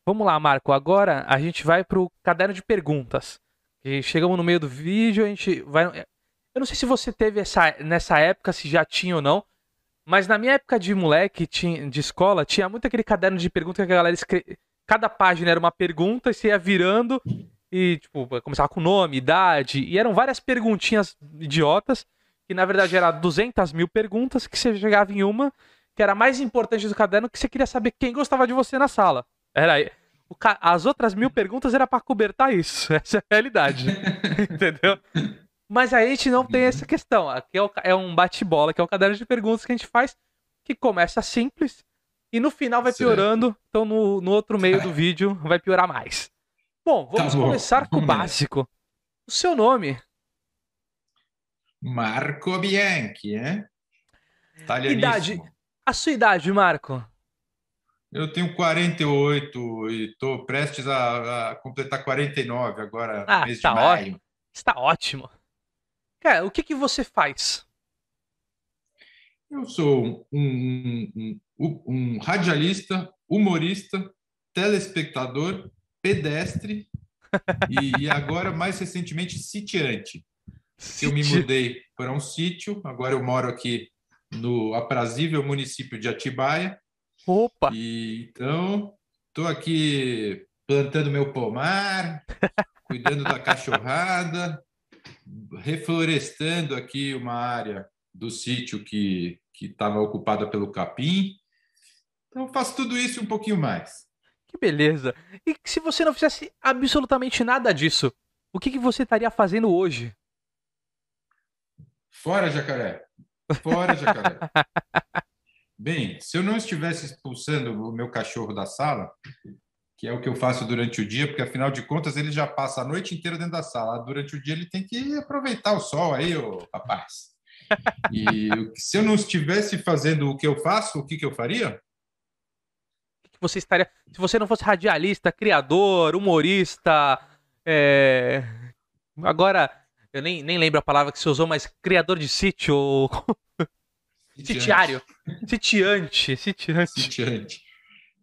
Speaker 1: Vamos lá, Marco. Agora a gente vai para o caderno de perguntas. E chegamos no meio do vídeo, a gente vai. Eu não sei se você teve essa nessa época, se já tinha ou não, mas na minha época de moleque, de escola, tinha muito aquele caderno de perguntas que a galera escreve. Cada página era uma pergunta e você ia virando e, tipo, começava com nome, idade, e eram várias perguntinhas idiotas, que na verdade eram 200 mil perguntas, que você chegava em uma, que era mais importante do caderno, que você queria saber quem gostava de você na sala. Era ca... As outras mil perguntas era para cobertar isso. Essa é a realidade. Entendeu? Mas a gente não tem essa questão. Aqui é, o... é um bate-bola, que é o caderno de perguntas que a gente faz, que começa simples e no final vai piorando. Certo. Então no, no outro meio do vídeo vai piorar mais. Bom, vamos tá começar com o básico. O seu nome?
Speaker 2: Marco Bianchi, é?
Speaker 1: Idade. A sua idade, Marco?
Speaker 2: Eu tenho 48 e estou prestes a, a, completar 49 agora, ah, mês tá de maio.
Speaker 1: Ótimo. Está ótimo. Cara, o que, que você faz?
Speaker 2: Eu sou um, um, um, um radialista, humorista, telespectador pedestre e, e, agora, mais recentemente, sitiante. Eu me mudei para um sítio, agora eu moro aqui no aprazível município de Atibaia.
Speaker 1: Opa!
Speaker 2: E, então, estou aqui plantando meu pomar, cuidando da cachorrada, reflorestando aqui uma área do sítio que estava ocupada pelo capim. Então, faço tudo isso e um pouquinho mais.
Speaker 1: Que beleza. E se você não fizesse absolutamente nada disso, o que, que você estaria fazendo hoje?
Speaker 2: Fora, jacaré. Fora, jacaré. Bem, se eu não estivesse expulsando o meu cachorro da sala, que é o que eu faço durante o dia, porque afinal de contas ele já passa a noite inteira dentro da sala. Durante o dia ele tem que aproveitar o sol aí, ô rapaz. E se eu não estivesse fazendo o que eu faço, o que, que eu faria?
Speaker 1: você estaria. Se você não fosse radialista, criador, humorista. É... Agora, eu nem, nem lembro a palavra que você usou, mas criador de sítio. Sitiário. Sitiante. Sitiante.
Speaker 2: Sitiante.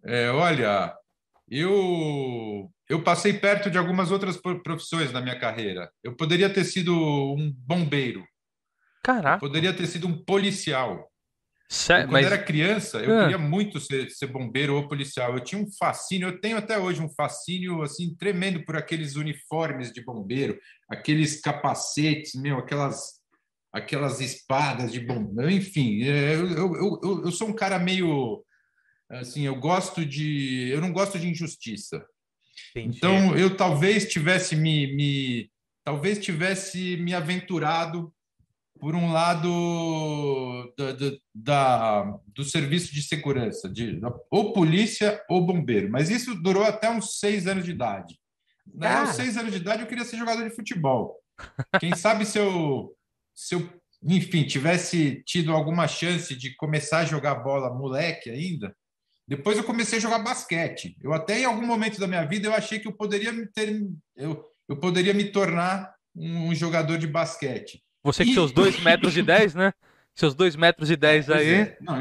Speaker 2: É, olha, eu, eu passei perto de algumas outras profissões na minha carreira. Eu poderia ter sido um bombeiro.
Speaker 1: Caraca.
Speaker 2: Eu poderia ter sido um policial.
Speaker 1: Sério?
Speaker 2: Quando mas... era criança, eu ah. queria muito ser, ser, bombeiro ou policial. Eu tinha um fascínio, eu tenho até hoje um fascínio assim tremendo por aqueles uniformes de bombeiro, aqueles capacetes, meu, aquelas aquelas espadas de bombeiro, enfim. É, eu, eu, eu, eu sou um cara meio assim, eu gosto de, eu não gosto de injustiça. Entendi. Então eu talvez tivesse me, me talvez tivesse me aventurado por um lado da, da, do serviço de segurança, de, ou polícia ou bombeiro. Mas isso durou até uns seis anos de idade. Daí, aos seis anos de idade, eu queria ser jogador de futebol. Quem sabe se eu, se eu, enfim, tivesse tido alguma chance de começar a jogar bola moleque ainda, depois eu comecei a jogar basquete. Eu até em algum momento da minha vida eu achei que eu poderia ter, eu, eu poderia me tornar um jogador de basquete.
Speaker 1: Você com seus 2 metros e 10, né? Seus 2 metros e 10 aí. É. Não,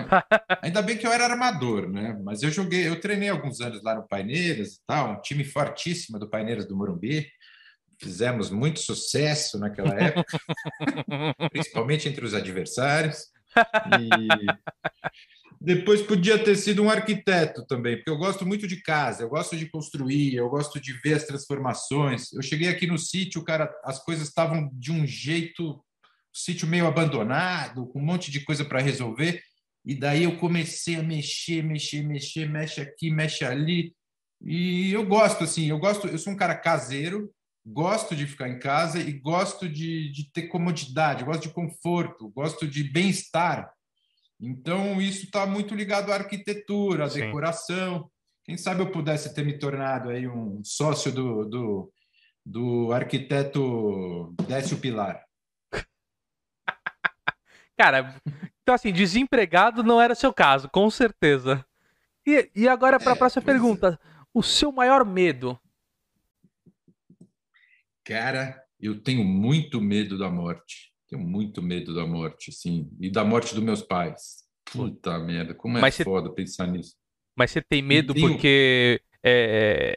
Speaker 2: ainda bem que eu era armador, né? Mas eu joguei, eu treinei alguns anos lá no Paineiras e tal, um time fortíssimo do Paineiras do Morumbi. Fizemos muito sucesso naquela época, principalmente entre os adversários. E depois podia ter sido um arquiteto também, porque eu gosto muito de casa, eu gosto de construir, eu gosto de ver as transformações. Eu cheguei aqui no sítio, cara, as coisas estavam de um jeito sítio meio abandonado, com um monte de coisa para resolver. E daí eu comecei a mexer, mexer, mexer, mexe aqui, mexe ali. E eu gosto, assim, eu gosto, eu sou um cara caseiro, gosto de ficar em casa e gosto de, de ter comodidade, gosto de conforto, gosto de bem-estar. Então, isso está muito ligado à arquitetura, à Sim. decoração. Quem sabe eu pudesse ter me tornado aí um sócio do, do, do arquiteto Décio Pilar.
Speaker 1: Cara, então assim, desempregado não era seu caso, com certeza. E, e agora para a é, próxima pergunta. O seu maior medo?
Speaker 2: Cara, eu tenho muito medo da morte. Tenho muito medo da morte, assim. E da morte dos meus pais. Puta merda, como é Mas foda cê... pensar nisso.
Speaker 1: Mas você tem medo tenho... porque é,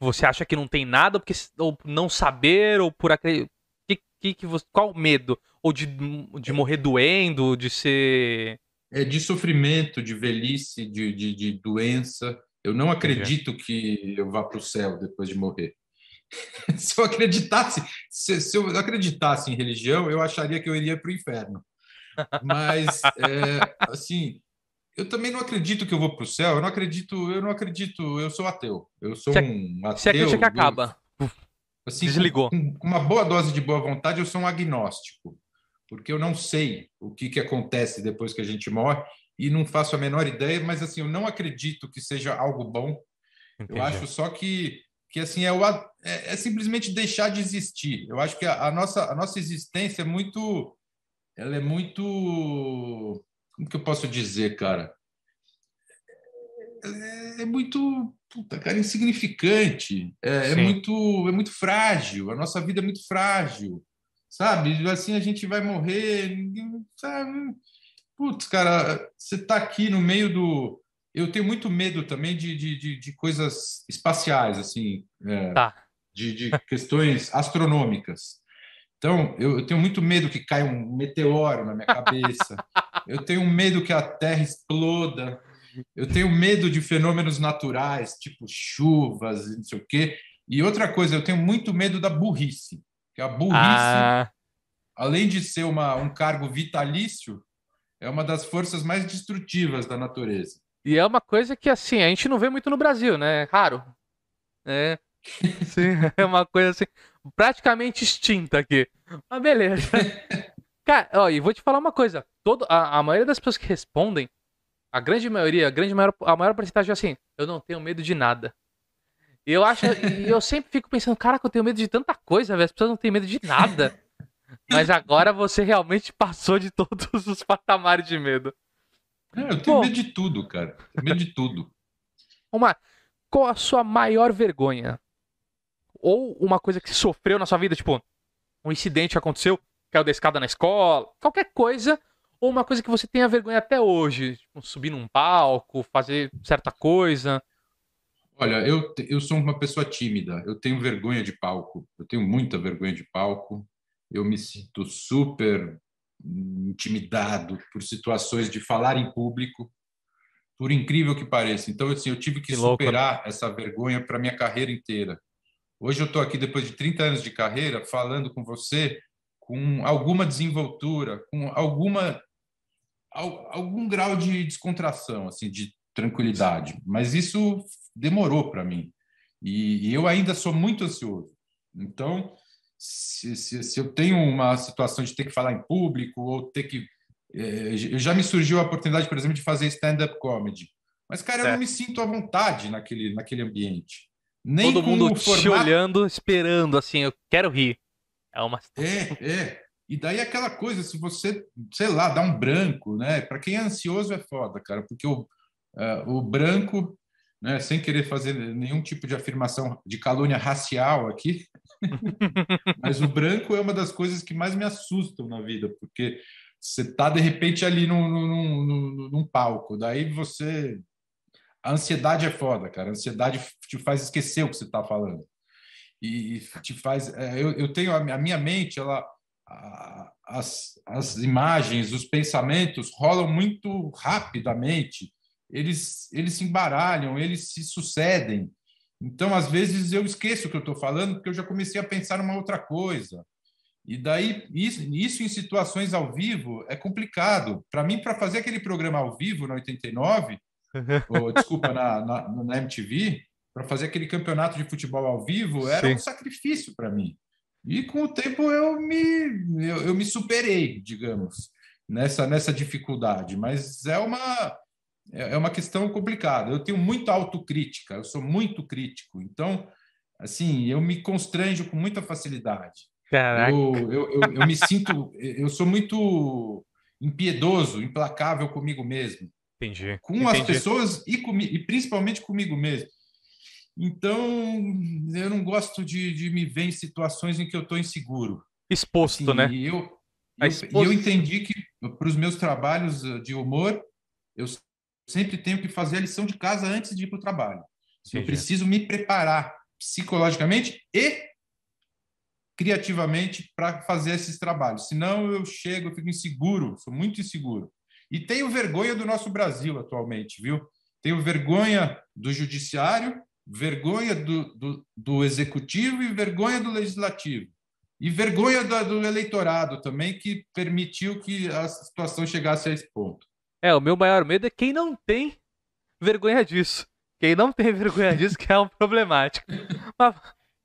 Speaker 1: você acha que não tem nada, porque, ou não saber, ou por acreditar. Que, que, que você, qual o medo? Ou de, de morrer doendo, de ser.
Speaker 2: É de sofrimento, de velhice, de, de, de doença. Eu não acredito que eu vá para o céu depois de morrer. se eu acreditasse, se, se, eu acreditasse em religião, eu acharia que eu iria para o inferno. Mas, é, assim, eu também não acredito que eu vou para o céu. Eu não acredito, eu não acredito. Eu sou ateu. Eu sou
Speaker 1: você,
Speaker 2: um ateu.
Speaker 1: Você acredita que acaba?
Speaker 2: Assim, Desligou. Com, com, uma boa dose de boa vontade, eu sou um agnóstico, porque eu não sei o que, que acontece depois que a gente morre e não faço a menor ideia. Mas assim, eu não acredito que seja algo bom. Entendi. Eu acho só que que assim é, o, é, é, simplesmente deixar de existir. Eu acho que a, a, nossa a nossa existência é muito ela é muito como que eu posso dizer, cara? É, é muito puta, cara, insignificante. É, é, muito é muito frágil. A nossa vida é muito frágil, sabe? Assim a gente vai morrer, sabe? Putz, cara, você está aqui no meio do eu tenho muito medo também de, de, de, de coisas espaciais, assim, é, tá. de, de questões astronômicas. Então, eu, eu, tenho muito medo que caia um meteoro na minha cabeça. eu tenho medo que a Terra exploda. Eu tenho medo de fenômenos naturais, tipo chuvas, não sei o quê. E outra coisa, eu tenho muito medo da burrice. Que a burrice, ah. além de ser uma, um cargo vitalício, é uma das forças mais destrutivas da natureza.
Speaker 1: E é uma coisa que, assim, a gente não vê muito no Brasil, né? É raro. É. Sim, é uma coisa assim, praticamente extinta aqui. Mas beleza. Cara, ó, e vou te falar uma coisa. Todo, a, a maioria das pessoas que respondem, a grande maioria, a grande maior, a maior porcentagem é assim, eu não tenho medo de nada. E eu acho, e eu sempre fico pensando, cara, que eu tenho medo de tanta coisa, velho. As pessoas não têm medo de nada. Mas agora você realmente passou de todos os patamares de medo.
Speaker 2: É, eu tenho Bom, medo de tudo, cara. Tenho medo de tudo.
Speaker 1: Uma, qual a sua maior vergonha? Ou uma coisa que sofreu na sua vida, tipo, um incidente que aconteceu, caiu da escada na escola, qualquer coisa, ou uma coisa que você tenha vergonha até hoje, tipo, subir num palco, fazer certa coisa.
Speaker 2: Olha, eu, eu sou uma pessoa tímida, eu tenho vergonha de palco, eu tenho muita vergonha de palco, eu me sinto super intimidado por situações de falar em público, por incrível que pareça. Então, assim, eu tive que, que superar louco. essa vergonha para minha carreira inteira. Hoje eu estou aqui, depois de 30 anos de carreira, falando com você com alguma desenvoltura, com alguma algum grau de descontração, assim, de tranquilidade. Mas isso demorou para mim. E, e eu ainda sou muito ansioso. Então, se, se, se, eu tenho uma situação de ter que falar em público ou ter que. É, já me surgiu a oportunidade, por exemplo, de fazer stand-up comedy. Mas, cara, eu não me sinto à vontade naquele, naquele ambiente.
Speaker 1: Nem Todo mundo formato... te olhando, esperando, assim, eu quero rir.
Speaker 2: É uma. É, é. E daí aquela coisa, se você, sei lá, dá um branco, né? Para quem é ansioso é foda, cara, porque o, uh, o branco, né, sem querer fazer nenhum tipo de afirmação de calúnia racial aqui, Mas o branco é uma das coisas que mais me assustam na vida, porque você está de repente ali num, num, num, num, palco, daí você. A ansiedade é foda, cara. A ansiedade te faz esquecer o que você está falando. E te faz. É, eu, eu tenho a minha mente, ela. As, as imagens, os pensamentos rolam muito rapidamente, eles, eles se embaralham, eles se sucedem. Então, às vezes, eu esqueço o que eu estou falando porque eu já comecei a pensar numa outra coisa. E daí, isso, isso em situações ao vivo é complicado. Para mim, para fazer aquele programa ao vivo na 89, ou, desculpa, na, na, na MTV, para fazer aquele campeonato de futebol ao vivo, era Sim. um sacrifício para mim. E com o tempo eu me, eu, eu me superei, digamos, nessa, nessa dificuldade. Mas é uma é, é uma questão complicada. Eu tenho muita autocrítica, eu sou muito crítico. Então, assim, eu me constranjo com muita facilidade.
Speaker 1: Caraca.
Speaker 2: Eu, eu, eu, eu me sinto, eu sou muito impiedoso, implacável comigo mesmo,
Speaker 1: Entendi.
Speaker 2: com
Speaker 1: entendi.
Speaker 2: as pessoas e, e principalmente comigo mesmo. Então, eu não gosto de, de me ver em situações em que eu estou inseguro.
Speaker 1: Exposto,
Speaker 2: Assim,
Speaker 1: né?
Speaker 2: E eu, eu, e eu entendi que para os meus trabalhos eh, de humor, eu sempre tenho que fazer a lição de casa antes de ir para o trabalho. Eu
Speaker 1: Entendi.
Speaker 2: preciso me preparar psicologicamente e criativamente para fazer esses trabalhos. Senão eu chego, eu fico inseguro, sou muito inseguro. E tenho vergonha do nosso Brasil atualmente, viu? Tenho vergonha do judiciário, vergonha do, do, do executivo e vergonha do legislativo. E vergonha do, do eleitorado também, que permitiu que a situação chegasse a esse ponto.
Speaker 1: É, o meu maior medo é quem não tem vergonha disso. Quem não tem vergonha disso que é um problemático. Mas-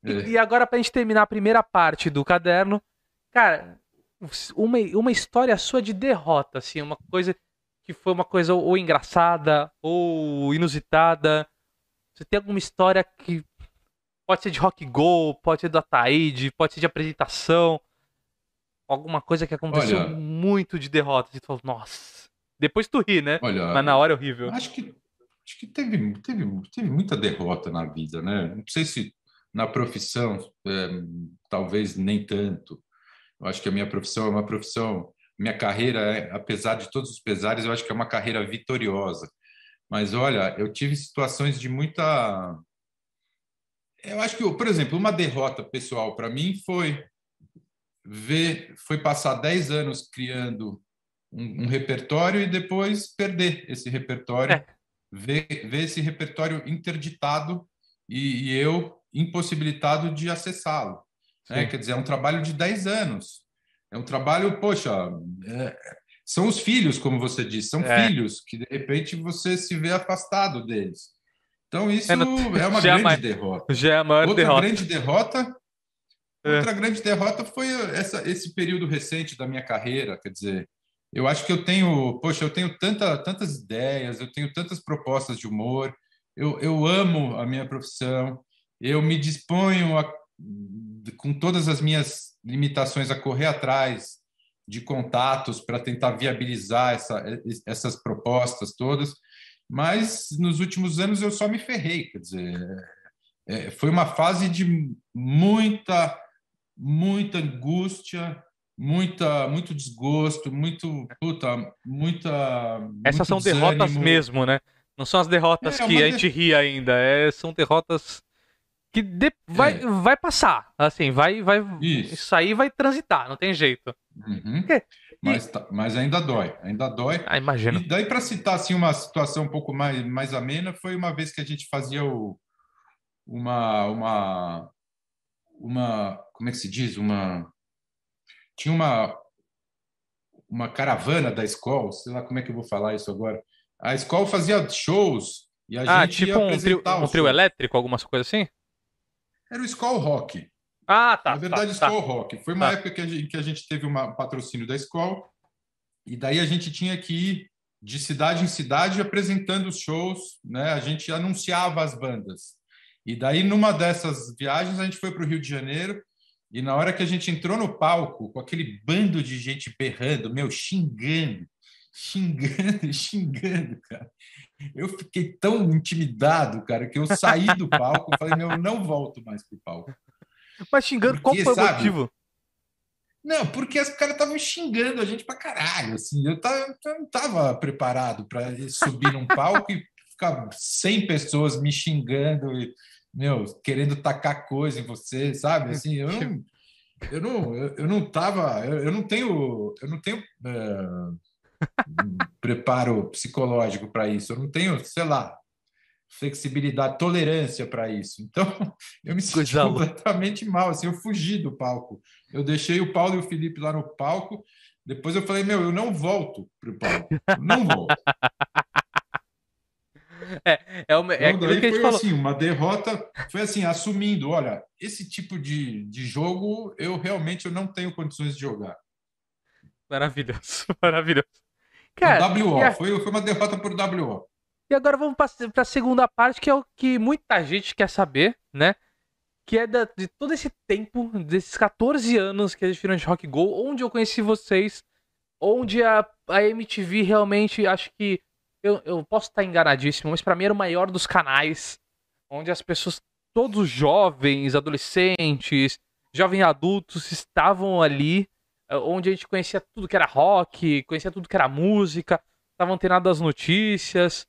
Speaker 1: e,
Speaker 2: É.
Speaker 1: e agora, pra gente terminar a primeira parte do caderno, cara, uma, uma história sua de derrota, assim, uma coisa que foi uma coisa ou engraçada ou inusitada. Você tem alguma história que pode ser de rock go, pode ser do Ataíde, pode ser de apresentação, alguma coisa que aconteceu
Speaker 2: Olha-
Speaker 1: muito de derrota. Você falou, nossa. Depois tu ri, né?
Speaker 2: Olha,
Speaker 1: Mas na hora é horrível.
Speaker 2: Acho que, acho que teve, teve, teve muita derrota na vida, né? Não sei se na profissão, é, talvez nem tanto. Eu acho que a minha profissão é uma profissão, minha carreira, é, apesar de todos os pesares, eu acho que é uma carreira vitoriosa. Mas olha, eu tive situações de muita. Eu acho que, por exemplo, uma derrota pessoal para mim foi ver, foi passar 10 anos criando um, um repertório e depois perder esse repertório,
Speaker 1: É.
Speaker 2: ver, ver esse repertório interditado e, e eu impossibilitado de acessá-lo. né? Quer dizer, é um trabalho de 10 anos. É um trabalho, poxa, é, são os filhos, como você disse, são
Speaker 1: É.
Speaker 2: filhos que de repente você se vê afastado deles. Então isso
Speaker 1: É, não-
Speaker 2: é uma
Speaker 1: é
Speaker 2: grande derrota.
Speaker 1: Já é a maior
Speaker 2: Outra
Speaker 1: derrota.
Speaker 2: grande derrota,
Speaker 1: É.
Speaker 2: outra grande derrota foi essa, esse período recente da minha carreira. Quer dizer, eu acho que eu tenho, poxa, eu tenho tanta, tantas ideias, eu tenho tantas propostas de humor, eu, eu amo a minha profissão, eu me disponho a, com todas as minhas limitações a correr atrás de contatos para tentar viabilizar essa, essas propostas todas, mas nos últimos anos eu só me ferrei, quer dizer, é, foi uma fase de muita, muita angústia, muita, muito desgosto, muito, puta, muita.
Speaker 1: Essas são
Speaker 2: muito
Speaker 1: derrotas
Speaker 2: desânimo.
Speaker 1: mesmo, né? Não são as derrotas
Speaker 2: É,
Speaker 1: que a
Speaker 2: de-
Speaker 1: gente ri ainda. é- são derrotas que de- vai,
Speaker 2: É.
Speaker 1: vai passar. Assim, vai, vai.
Speaker 2: Isso.
Speaker 1: Isso aí vai transitar, não tem jeito.
Speaker 2: Uhum.
Speaker 1: É.
Speaker 2: Mas, tá- mas ainda dói, ainda dói.
Speaker 1: Ah, imagino.
Speaker 2: E daí, para citar assim, uma situação um pouco mais, mais amena, foi uma vez que a gente fazia o, uma, uma, uma. Como é que se diz? Uma. Tinha uma, uma caravana da escola, sei lá como é que eu vou falar isso agora. A escola fazia shows e a
Speaker 1: Ah,
Speaker 2: gente ia
Speaker 1: tipo um trio, um trio elétrico, alguma coisa assim?
Speaker 2: Era o Skull Rock.
Speaker 1: Ah, tá.
Speaker 2: Na verdade,
Speaker 1: tá, tá.
Speaker 2: Skull Rock. Foi uma
Speaker 1: Tá.
Speaker 2: época que a gente, que a gente teve um patrocínio da escola, e daí a gente tinha que ir de cidade em cidade apresentando os shows, né? A gente anunciava as bandas. E daí, numa dessas viagens, a gente foi para o Rio de Janeiro, e na hora que a gente entrou no palco, com aquele bando de gente berrando, meu, xingando, xingando, xingando, cara. Eu fiquei tão intimidado, cara, que eu saí do palco e falei, meu, eu não volto mais pro palco.
Speaker 1: Mas xingando, qual
Speaker 2: Porque,
Speaker 1: foi o
Speaker 2: sabe?
Speaker 1: motivo?
Speaker 2: Não, porque os caras estavam xingando a gente pra caralho, assim. Eu, tava, eu não estava preparado para subir num palco e ficar 100 pessoas me xingando e, meu, querendo tacar coisa em você, sabe? Assim, eu não, eu não, eu, não tava, eu, eu não tenho, eu não tenho um preparo psicológico para isso. Eu não tenho, sei lá, flexibilidade, tolerância para isso. Então, eu me senti
Speaker 1: Coisa
Speaker 2: completamente mal, assim, eu fugi do palco. Eu deixei o Paulo e o Felipe lá no palco. Depois eu falei, meu, eu não volto pro palco. Eu não volto.
Speaker 1: É, é
Speaker 2: Então,
Speaker 1: aquilo
Speaker 2: daí foi
Speaker 1: falou.
Speaker 2: assim, uma derrota, foi assim, assumindo, olha, esse tipo de, de jogo eu realmente eu não tenho condições de jogar.
Speaker 1: Maravilhoso, maravilhoso.
Speaker 2: Cara, WO,
Speaker 1: a-
Speaker 2: foi, foi uma derrota por WO.
Speaker 1: E agora vamos para a segunda parte, que é o que muita gente quer saber, né? Que é da, de todo esse tempo, desses 14 anos que existiram de Rock Go, onde eu conheci vocês, onde a, a MTV realmente, acho que. Eu, eu posso estar enganadíssimo, mas para mim era o maior dos canais, onde as pessoas, todos os jovens, adolescentes, jovens adultos estavam ali, eh, onde a gente conhecia tudo que era rock, conhecia tudo que era música, estavam antenados das notícias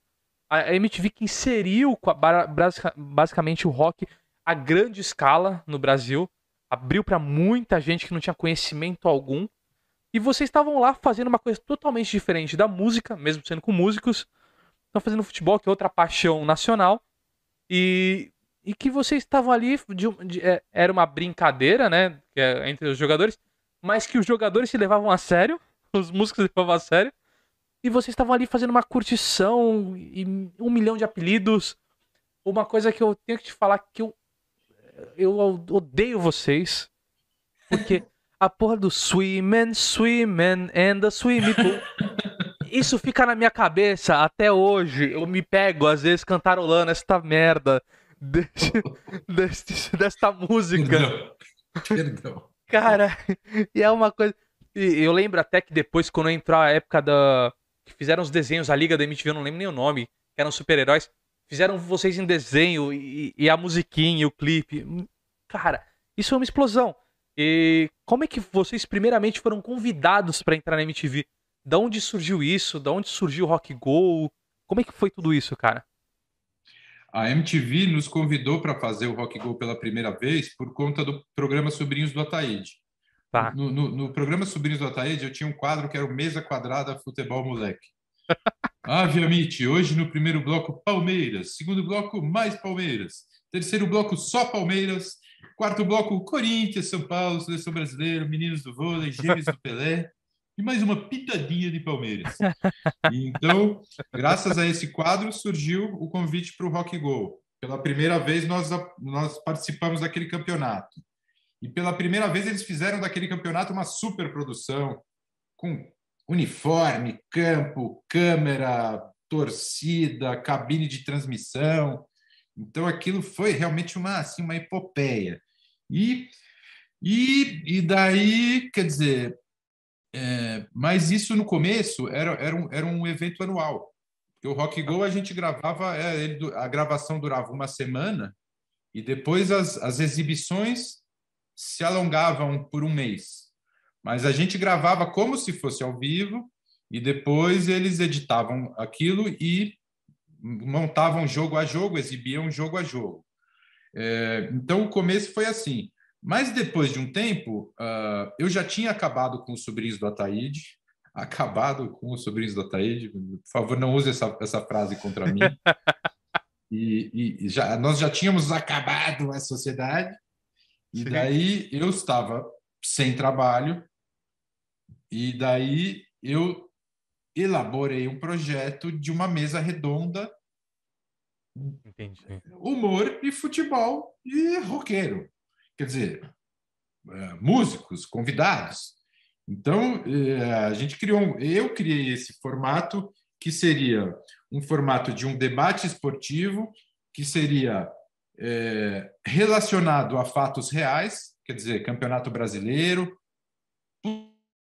Speaker 1: a MTV que inseriu basicamente o rock a grande escala no Brasil, abriu para muita gente que não tinha conhecimento algum. E vocês estavam lá fazendo uma coisa totalmente diferente da música, mesmo sendo com músicos. Estão fazendo futebol, que é outra paixão nacional. E, e que vocês estavam ali, de, de, é, era uma brincadeira, né, é entre os jogadores, mas que os jogadores se levavam a sério, os músicos se levavam a sério e vocês estavam ali fazendo uma curtição e um milhão de apelidos. Uma coisa que eu tenho que te falar que eu, eu odeio vocês. Porque a porra do swimmen, swimmen and the swimming pool. Isso fica na minha cabeça até hoje. Eu me pego, às vezes, cantarolando esta merda deste, deste, desta música.
Speaker 2: Perdão. Perdão.
Speaker 1: Cara, e é uma coisa. E eu lembro até que depois, quando entrou a época da que fizeram os desenhos, a Liga da MTV, eu não lembro nem o nome, que eram super-heróis, fizeram vocês em desenho e, e, a musiquinha e o clipe. Cara, isso é uma explosão. E como é que vocês primeiramente foram convidados para entrar na MTV? Da onde surgiu isso? Da onde surgiu o Rock Go? Como é que foi tudo isso, cara?
Speaker 2: A MTV nos convidou para fazer o Rock Go pela primeira vez por conta do programa Sobrinhos do Ataíde. Tá. No, no, no, programa Sobrinhos do Ataíde, eu tinha um quadro que era o Mesa Quadrada Futebol Moleque. Ave Amite, hoje no primeiro bloco, Palmeiras. Segundo bloco, mais Palmeiras. Terceiro bloco, só Palmeiras. Quarto bloco, Corinthians, São Paulo, Seleção Brasileira, Meninos do Vôlei, Gêmeos do Pelé. E mais uma pitadinha de Palmeiras. Então, graças a esse quadro, surgiu o convite para o Rock Go. Pela primeira vez, nós, nós participamos daquele campeonato. E pela primeira vez eles fizeram daquele campeonato uma super produção com uniforme, campo, câmera, torcida, cabine de transmissão. Então aquilo foi realmente uma assim uma epopeia. E e, e daí, quer dizer, é, mas isso no começo era, era, um, era um evento anual. Porque o Rock Go a gente gravava, é, ele, a gravação durava uma semana e depois as, as exibições se alongavam por um mês. Mas a gente gravava como se fosse ao vivo e depois eles editavam aquilo e montavam jogo a jogo, exibiam jogo a jogo. É, então o começo foi assim. Mas depois de um tempo, uh, eu já tinha acabado com os sobrinhos do Ataíde, acabado com os sobrinhos do Ataíde. Por favor, não use essa, essa frase contra mim. E, e já, nós já tínhamos acabado a sociedade. E Sim. daí eu estava sem trabalho, e daí eu elaborei um projeto de uma mesa redonda.
Speaker 1: Entendi.
Speaker 2: Humor e futebol e roqueiro. Quer dizer, é, músicos, convidados. Então, é, a gente criou, eu criei esse formato que seria um formato de um debate esportivo, que seria é, relacionado a fatos reais, quer dizer, Campeonato Brasileiro,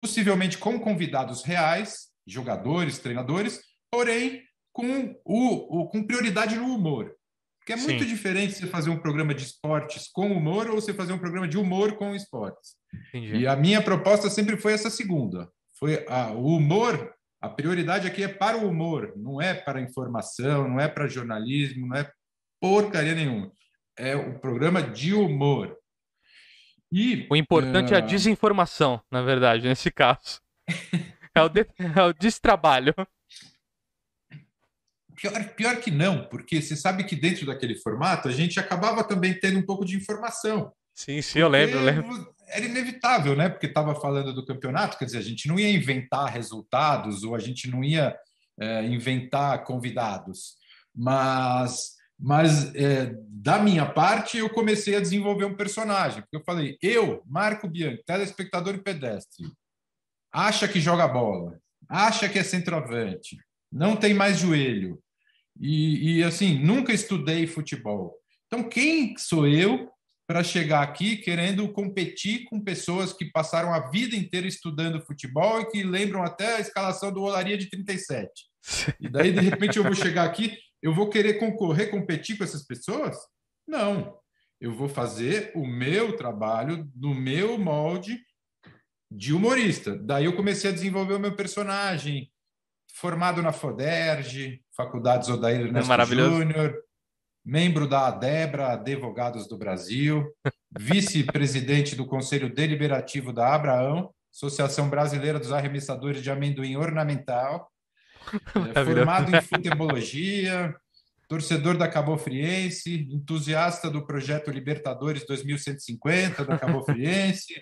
Speaker 2: possivelmente com convidados reais, jogadores, treinadores, porém com, o, o com prioridade no humor. Porque é Sim. muito diferente você fazer um programa de esportes com humor ou você fazer um programa de humor com esportes. Entendi. E a minha proposta sempre foi essa segunda. Foi a, o humor, a prioridade aqui é para o humor, não é para informação, não é para jornalismo, não é porcaria nenhuma é o programa de humor.
Speaker 1: E, o importante uh... é a ah, desinformação, na verdade, nesse caso. é, o de... é o destrabalho.
Speaker 2: Pior, pior que não, porque você sabe que dentro daquele formato a gente acabava também tendo um pouco de informação.
Speaker 1: Sim, sim, eu lembro, eu lembro.
Speaker 2: Era inevitável, né? Porque estava falando do campeonato, quer dizer, a gente não ia inventar resultados ou a gente não ia é, inventar convidados, mas mas é, da minha parte eu comecei a desenvolver um personagem, porque eu falei, eu, Marco Bianchi, telespectador e pedestre, acha que joga bola, acha que é centroavante, não tem mais joelho, E, e assim, nunca estudei futebol. Então, quem sou eu para chegar aqui querendo competir com pessoas que passaram a vida inteira estudando futebol e que lembram até a escalação do Olaria de 37? E daí, de repente, eu vou chegar aqui, eu vou querer concorrer, competir com essas pessoas? Não. Eu vou fazer o meu trabalho no meu molde de humorista. Daí eu comecei a desenvolver o meu personagem, formado na FODERJ, Faculdade Odair Ernesto é Júnior, membro da ADEBRA, Advogados do Brasil, vice-presidente do Conselho Deliberativo da Abraão, Associação Brasileira dos Arremessadores de Amendoim Ornamental, é, formado em futebologia, torcedor da Cabo Friense, entusiasta do projeto Libertadores 2150 da Cabo Friense,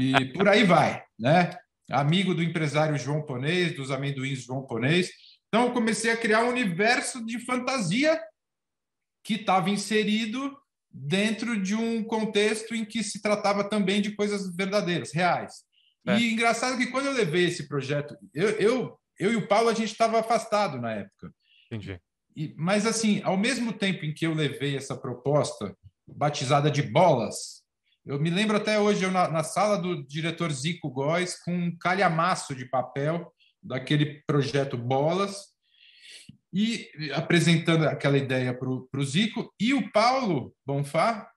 Speaker 2: e por aí vai, né? amigo do empresário João Ponês, dos amendoins João Ponês. Então, eu comecei a criar um universo de fantasia que estava inserido dentro de um contexto em que se tratava também de coisas verdadeiras, reais. É. E engraçado que quando eu levei esse projeto, eu, eu, eu e o Paulo, a gente estava afastado na época.
Speaker 1: Entendi.
Speaker 2: E, mas, assim, ao mesmo tempo em que eu levei essa proposta, batizada de bolas, eu me lembro até hoje, eu na, na sala do diretor Zico Góes, com um calhamaço de papel daquele projeto Bolas, e apresentando aquela ideia para o Zico. E o Paulo Bonfá,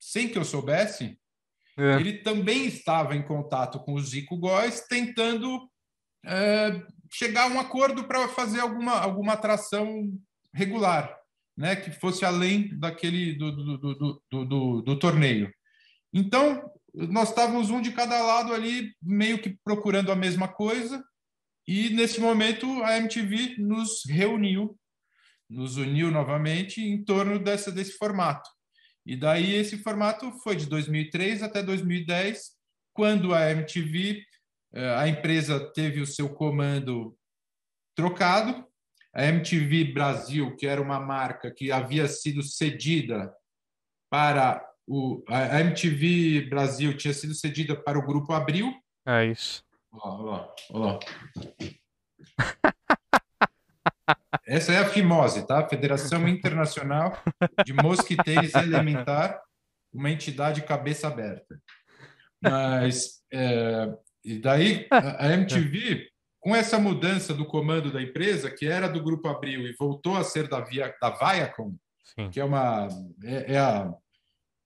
Speaker 2: sem que eu soubesse, é. ele também estava em contato com o Zico Góes, tentando é, chegar a um acordo para fazer alguma, alguma atração regular, né, que fosse além daquele do, do, do, do, do, torneio. Então, nós estávamos um de cada lado ali, meio que procurando a mesma coisa, e nesse momento a MTV nos reuniu, nos uniu novamente em torno dessa, desse formato. E daí esse formato foi de 2003 até 2010, quando a MTV, a empresa teve o seu comando trocado. A MTV Brasil, que era uma marca que havia sido cedida para o, a MTV Brasil tinha sido cedida para o grupo Abril.
Speaker 1: É isso.
Speaker 2: Olha lá, olha lá. Essa é a FIMOSE, tá? Federação Internacional de Mosquiteiros Elementar, uma entidade cabeça aberta. Mas, é, e daí, a MTV, com essa mudança do comando da empresa, que era do Grupo Abril e voltou a ser da, Via, da Viacom, Sim. que é uma é, é a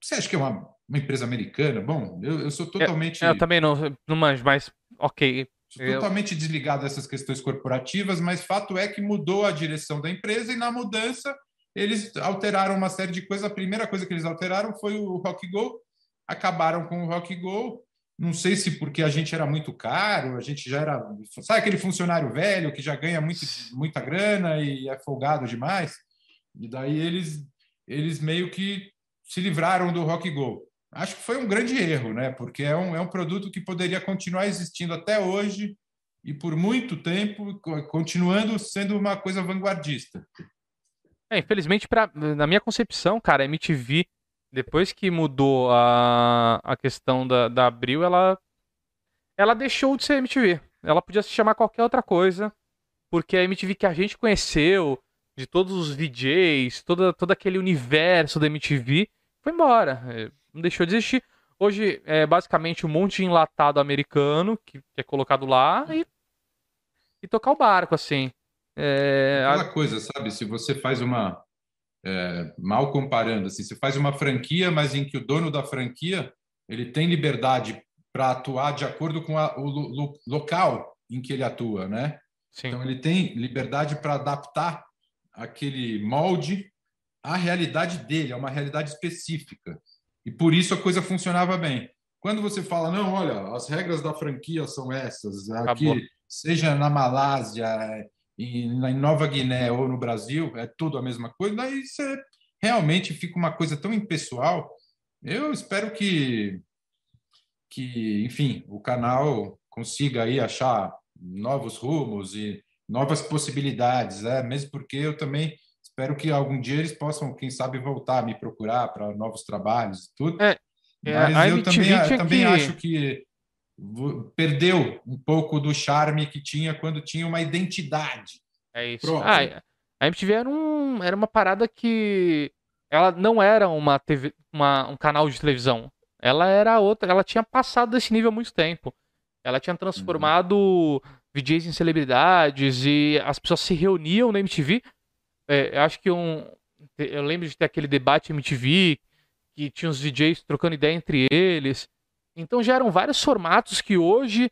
Speaker 2: você acha que é uma, uma empresa americana? Bom, eu, eu sou totalmente.
Speaker 1: Eu, eu, também não, não manjo, mas ok.
Speaker 2: Sou totalmente desligado dessas questões corporativas, mas fato é que mudou a direção da empresa e na mudança eles alteraram uma série de coisas. A primeira coisa que eles alteraram foi o Rock Go, acabaram com o Rock Go. Não sei se porque a gente era muito caro, a gente já era. Sabe aquele funcionário velho que já ganha muito, muita grana e é folgado demais? E daí eles, eles meio que se livraram do Rock Go. Acho que foi um grande erro, né? Porque é um, é um produto que poderia continuar existindo até hoje e por muito tempo, continuando sendo uma coisa vanguardista.
Speaker 1: É, infelizmente, pra, na minha concepção, cara, a MTV, depois que mudou a, a questão da, da Abril, ela, ela deixou de ser MTV. Ela podia se chamar qualquer outra coisa, porque a MTV que a gente conheceu, de todos os VJs, todo, todo aquele universo da MTV, foi embora. É, não deixou de existir. Hoje é basicamente um monte de enlatado americano que, que é colocado lá e, e tocar o barco, assim.
Speaker 2: É, Aquela a... coisa, sabe? Se você faz uma. É, mal comparando, assim, você faz uma franquia, mas em que o dono da franquia ele tem liberdade para atuar de acordo com a, o lo, local em que ele atua, né? Sim. Então ele tem liberdade para adaptar aquele molde à realidade dele, a uma realidade específica. E por isso a coisa funcionava bem. Quando você fala, não, olha, as regras da franquia são essas, aqui, Acabou. seja na Malásia, em, Nova Guiné ou no Brasil, é tudo a mesma coisa, daí você realmente fica uma coisa tão impessoal. Eu espero que, que enfim, o canal consiga aí achar novos rumos e novas possibilidades, né? mesmo porque eu também espero que algum dia eles possam, quem sabe, voltar a me procurar para novos trabalhos e tudo. É, é Mas eu também, também que... acho que perdeu um pouco do charme que tinha quando tinha uma identidade.
Speaker 1: É isso. Ah, A MTV era, um, era uma parada que ela não era uma TV, uma, um canal de televisão. Ela era outra, ela tinha passado desse nível há muito tempo. Ela tinha transformado uhum. VJs em celebridades e as pessoas se reuniam na MTV. É, eu acho que um. Eu lembro de ter aquele debate MTV, que tinha os DJs trocando ideia entre eles. Então já eram vários formatos que hoje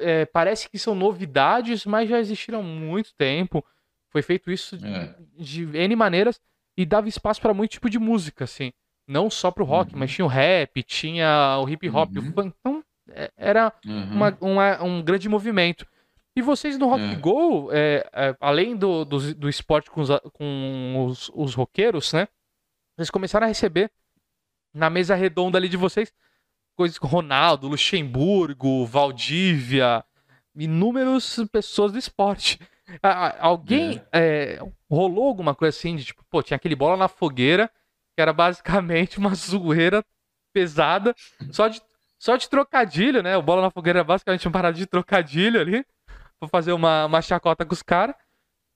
Speaker 1: é, parece que são novidades, mas já existiram há muito tempo. Foi feito isso é. de, de N maneiras e dava espaço para muito tipo de música, assim. Não só pro rock, uhum. mas tinha o rap, tinha o hip hop, uhum. o funk. Então é, era uhum. uma, uma, um grande movimento. E vocês no Rock é. Go, é, é, além do, do, do, esporte com, os, com os, os roqueiros, né? Vocês começaram a receber na mesa redonda ali de vocês coisas com Ronaldo, Luxemburgo, Valdívia, inúmeras pessoas do esporte. Alguém é. É, rolou alguma coisa assim de tipo, pô, tinha aquele bola na fogueira, que era basicamente uma zoeira pesada, só de, só de trocadilho, né? O bola na fogueira é basicamente uma parada de trocadilho ali, pra fazer uma, uma chacota com os caras.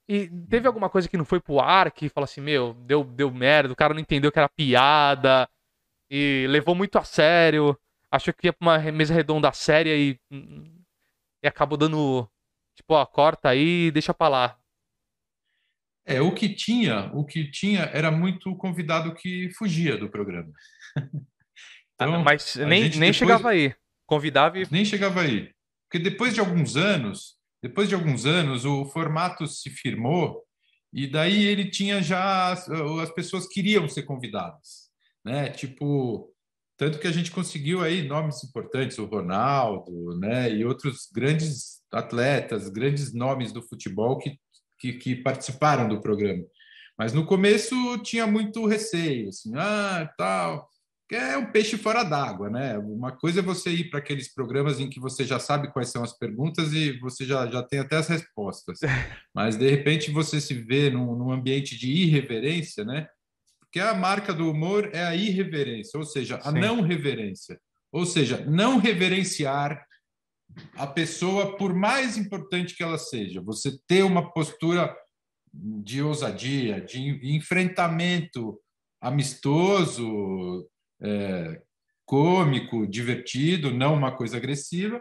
Speaker 1: E teve alguma coisa que não foi pro ar, que falou assim, meu, deu, deu merda, o cara não entendeu que era piada, e levou muito a sério achou que ia pra uma mesa redonda séria e, e acabou dando. Tipo, ó, corta aí e deixa pra lá.
Speaker 2: É, o que tinha, o que tinha era muito convidado que fugia do programa.
Speaker 1: então, ah, mas nem, nem depois... chegava aí. Convidava e.
Speaker 2: Nem chegava aí. Porque depois de alguns anos, depois de alguns anos, o formato se firmou e daí ele tinha já as pessoas queriam ser convidadas, né? Tipo, tanto que a gente conseguiu aí nomes importantes, o Ronaldo, né, e outros grandes atletas, grandes nomes do futebol que, que, que participaram do programa. Mas no começo tinha muito receio, assim, ah, tal, que é um peixe fora d'água, né? Uma coisa é você ir para aqueles programas em que você já sabe quais são as perguntas e você já, já tem até as respostas. Mas de repente você se vê num, num ambiente de irreverência, né? Porque a marca do humor é a irreverência, ou seja, a Sim. não reverência. Ou seja, não reverenciar a pessoa por mais importante que ela seja. Você ter uma postura de ousadia, de enfrentamento amistoso, é, cômico, divertido, não uma coisa agressiva,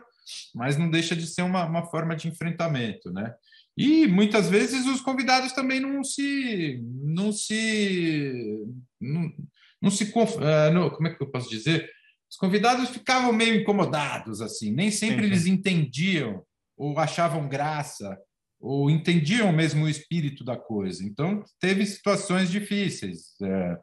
Speaker 2: mas não deixa de ser uma, uma forma de enfrentamento, né? E muitas vezes os convidados também não se. não se. não, não se. Uh, não, como é que eu posso dizer? Os convidados ficavam meio incomodados, assim, nem sempre eles entendiam ou achavam graça ou entendiam mesmo o espírito da coisa. Então, teve situações difíceis. É,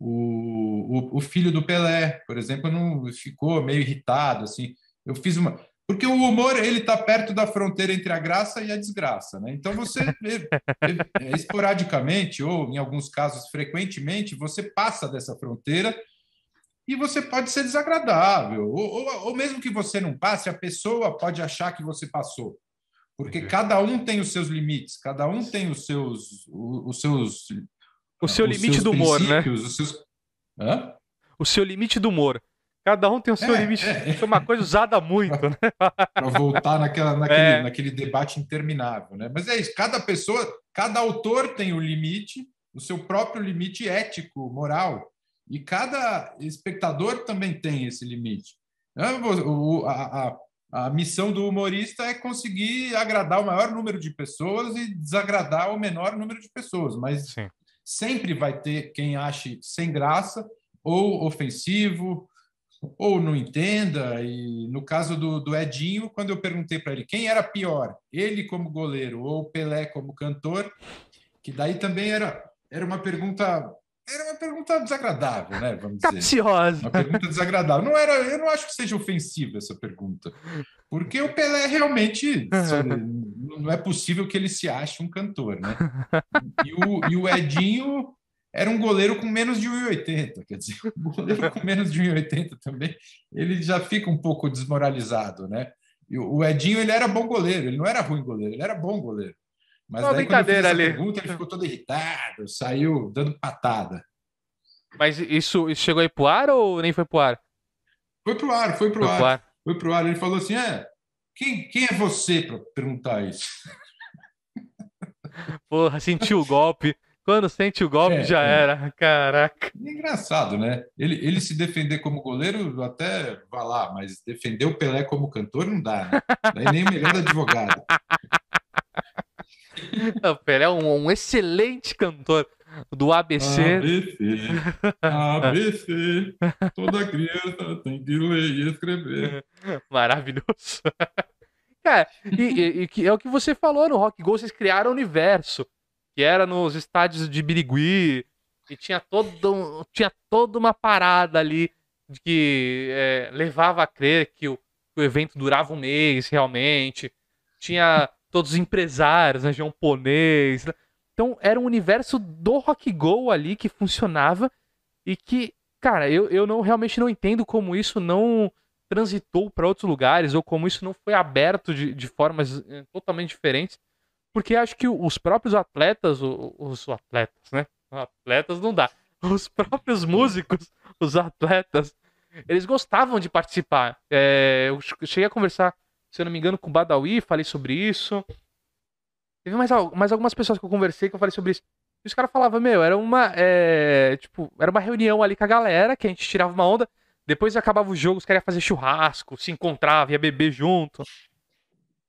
Speaker 2: o, o, o, filho do Pelé, por exemplo, não ficou meio irritado, assim. Eu fiz uma porque o humor ele está perto da fronteira entre a graça e a desgraça, né? Então você esporadicamente ou em alguns casos frequentemente você passa dessa fronteira e você pode ser desagradável ou, ou, ou mesmo que você não passe, a pessoa pode achar que você passou, porque uhum. cada um tem os seus limites, cada um tem os seus os seus
Speaker 1: o seu limite do humor, né? Os seus... Hã? O seu limite do humor. Cada um tem o seu é, limite. É, é uma coisa usada muito, né?
Speaker 2: Para voltar naquela, naquele, é. naquele debate interminável, né? Mas é isso, cada pessoa, cada autor tem o limite, o seu próprio limite ético, moral, e cada espectador também tem esse limite. A, a, a missão do humorista é conseguir agradar o maior número de pessoas e desagradar o menor número de pessoas, mas Sim. sempre vai ter quem ache sem graça ou ofensivo ou não entenda. E no caso do, do Edinho, quando eu perguntei para ele quem era pior, ele como goleiro ou Pelé como cantor, que daí também era, era uma pergunta. Era uma pergunta desagradável, né? Vamos
Speaker 1: Capciosa.
Speaker 2: dizer. Uma pergunta desagradável. Não era, eu não acho que seja ofensiva essa pergunta. Porque o Pelé realmente não é possível que ele se ache um cantor, né? E o, e o Edinho era um goleiro com menos de 1,80. Quer dizer, o goleiro com menos de 1,80 também, ele já fica um pouco desmoralizado, né? E o Edinho, ele era bom goleiro, ele não era ruim goleiro, ele era bom goleiro. Mas Uma daí, brincadeira ali. Pergunta, ele ficou todo irritado, saiu dando patada.
Speaker 1: Mas isso, isso chegou aí pro ar ou nem foi pro ar?
Speaker 2: Foi pro ar, foi pro, foi ar, pro ar. Foi pro ar. Ele falou assim: é, quem, quem é você para perguntar isso?
Speaker 1: Porra, sentiu o golpe. Quando sente o golpe,
Speaker 2: É,
Speaker 1: já
Speaker 2: é.
Speaker 1: era. Caraca.
Speaker 2: É engraçado, né? Ele, ele se defender como goleiro, até vá lá, mas defender o Pelé como cantor não dá, né? Daí nem o melhor advogado.
Speaker 1: O Pelé é um, um excelente cantor do ABC.
Speaker 2: ABC, ABC, toda criança tem que ler e escrever.
Speaker 1: Maravilhoso. Cara, e, e- e é o que você falou no Rock Go, vocês criaram o universo, que era nos estádios de Birigui, e tinha todo, tinha toda uma parada ali de que é, levava a crer que o, que o evento durava um mês realmente. Tinha todos os empresários, né, japonês. né? Então era um universo do Rock Go ali que funcionava e que, cara, eu, eu não realmente não entendo como isso não transitou para outros lugares ou como isso não foi aberto de, de formas eh, totalmente diferentes. Porque acho que os próprios atletas, os atletas, né? Atletas não dá. Os próprios músicos, os atletas, eles gostavam de participar. É, eu cheguei a conversar, se eu não me engano, com o Badawi, falei sobre isso. Teve mais, mais algumas pessoas que eu conversei que eu falei sobre isso. E os caras falavam, meu, era uma. é, tipo, era uma reunião ali com a galera, que a gente tirava uma onda. Depois acabava o jogo, os caras iam fazer churrasco, se encontrava, ia beber junto.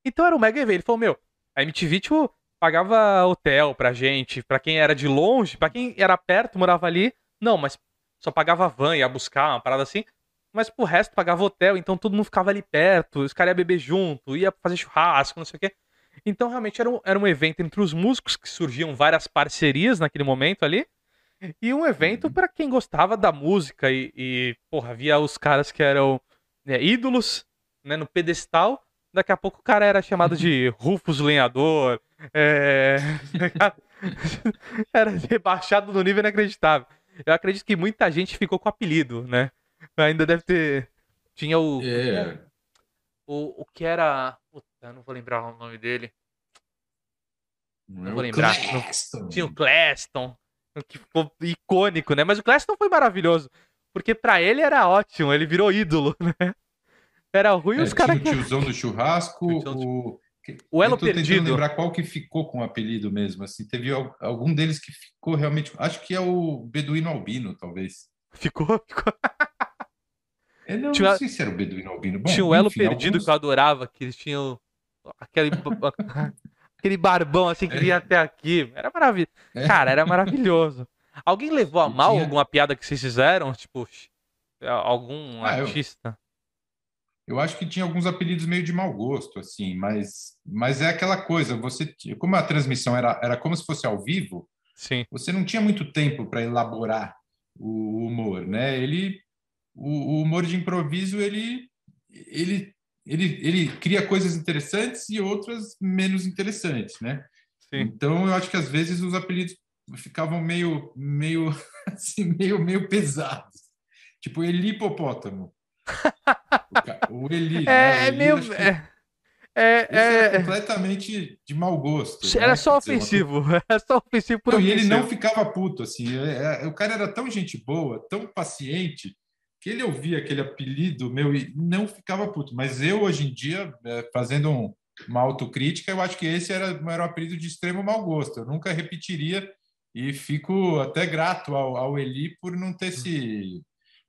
Speaker 1: Então era um mega evento. Ele falou, meu, a MTV, tipo, pagava hotel pra gente, pra quem era de longe, pra quem era perto, morava ali, não, mas só pagava van, ia buscar, uma parada assim. Mas pro resto pagava hotel, então todo mundo ficava ali perto, os caras iam beber junto, ia fazer churrasco, não sei o quê. Então realmente era um, era um evento entre os músicos, que surgiam várias parcerias naquele momento ali. E um evento pra quem gostava da música e, e, porra, havia os caras que eram né, ídolos, né, no pedestal. Daqui a pouco o cara era chamado de Rufus Lenhador, é... era rebaixado no nível inacreditável. Eu acredito que muita gente ficou com o apelido, né? Ainda deve ter. Tinha o.
Speaker 2: É,
Speaker 1: O, o que era. Puta, eu não vou lembrar o nome dele.
Speaker 2: não é
Speaker 1: vou
Speaker 2: o
Speaker 1: lembrar. Tinha o Claston, que ficou icônico, né? Mas o Claston foi maravilhoso. Porque pra ele era ótimo, ele virou ídolo, né? Era ruim
Speaker 2: É,
Speaker 1: os caras
Speaker 2: tinha
Speaker 1: que.
Speaker 2: o tiozão do churrasco,
Speaker 1: O
Speaker 2: o...
Speaker 1: Elo
Speaker 2: Eu tô tentando
Speaker 1: Perdido.
Speaker 2: lembrar qual que ficou com o apelido mesmo, assim, teve al- algum deles que ficou realmente, acho que é o Beduíno Albino, talvez.
Speaker 1: Ficou, ficou.
Speaker 2: Eu não,
Speaker 1: Tinha-
Speaker 2: não sei se era o Beduíno Albino. Bom,
Speaker 1: Tinha o Elo
Speaker 2: enfim,
Speaker 1: Perdido
Speaker 2: alguns-
Speaker 1: que eu adorava, que eles tinham aquele, aquele barbão assim que vinha até aqui. Era maravilhoso.
Speaker 2: É.
Speaker 1: Cara, era maravilhoso. Alguém levou a mal
Speaker 2: tinha-
Speaker 1: alguma piada que vocês fizeram? Tipo, algum
Speaker 2: Ah,
Speaker 1: artista?
Speaker 2: Eu acho que tinha alguns apelidos meio de mau gosto, assim, mas, mas é aquela coisa, você, como a transmissão era, era como se fosse ao vivo,
Speaker 1: Sim.
Speaker 2: você não tinha muito tempo para elaborar o humor, né? Ele, o, o humor de improviso, ele, ele, ele, ele cria coisas interessantes e outras menos interessantes, né?
Speaker 1: Sim.
Speaker 2: Então, eu acho que às vezes os apelidos ficavam meio, meio, assim, meio, meio pesados. Tipo, Eli Hipopótamo. O Eli, né?
Speaker 1: É, é
Speaker 2: Eli,
Speaker 1: meio. É, é, é-
Speaker 2: completamente de mau gosto.
Speaker 1: era
Speaker 2: né?
Speaker 1: só
Speaker 2: Quer dizer, uma
Speaker 1: ofensivo. Era só ofensivo por
Speaker 2: não, e ele
Speaker 1: ofensivo.
Speaker 2: não ficava puto, assim. é- é- o cara era tão gente boa, tão paciente, que ele ouvia aquele apelido meu e não ficava puto. Mas eu, hoje em dia, é, fazendo um- uma autocrítica, eu acho que esse era, era um apelido de extremo mau gosto. Eu nunca repetiria e fico até grato ao, ao Eli por não ter se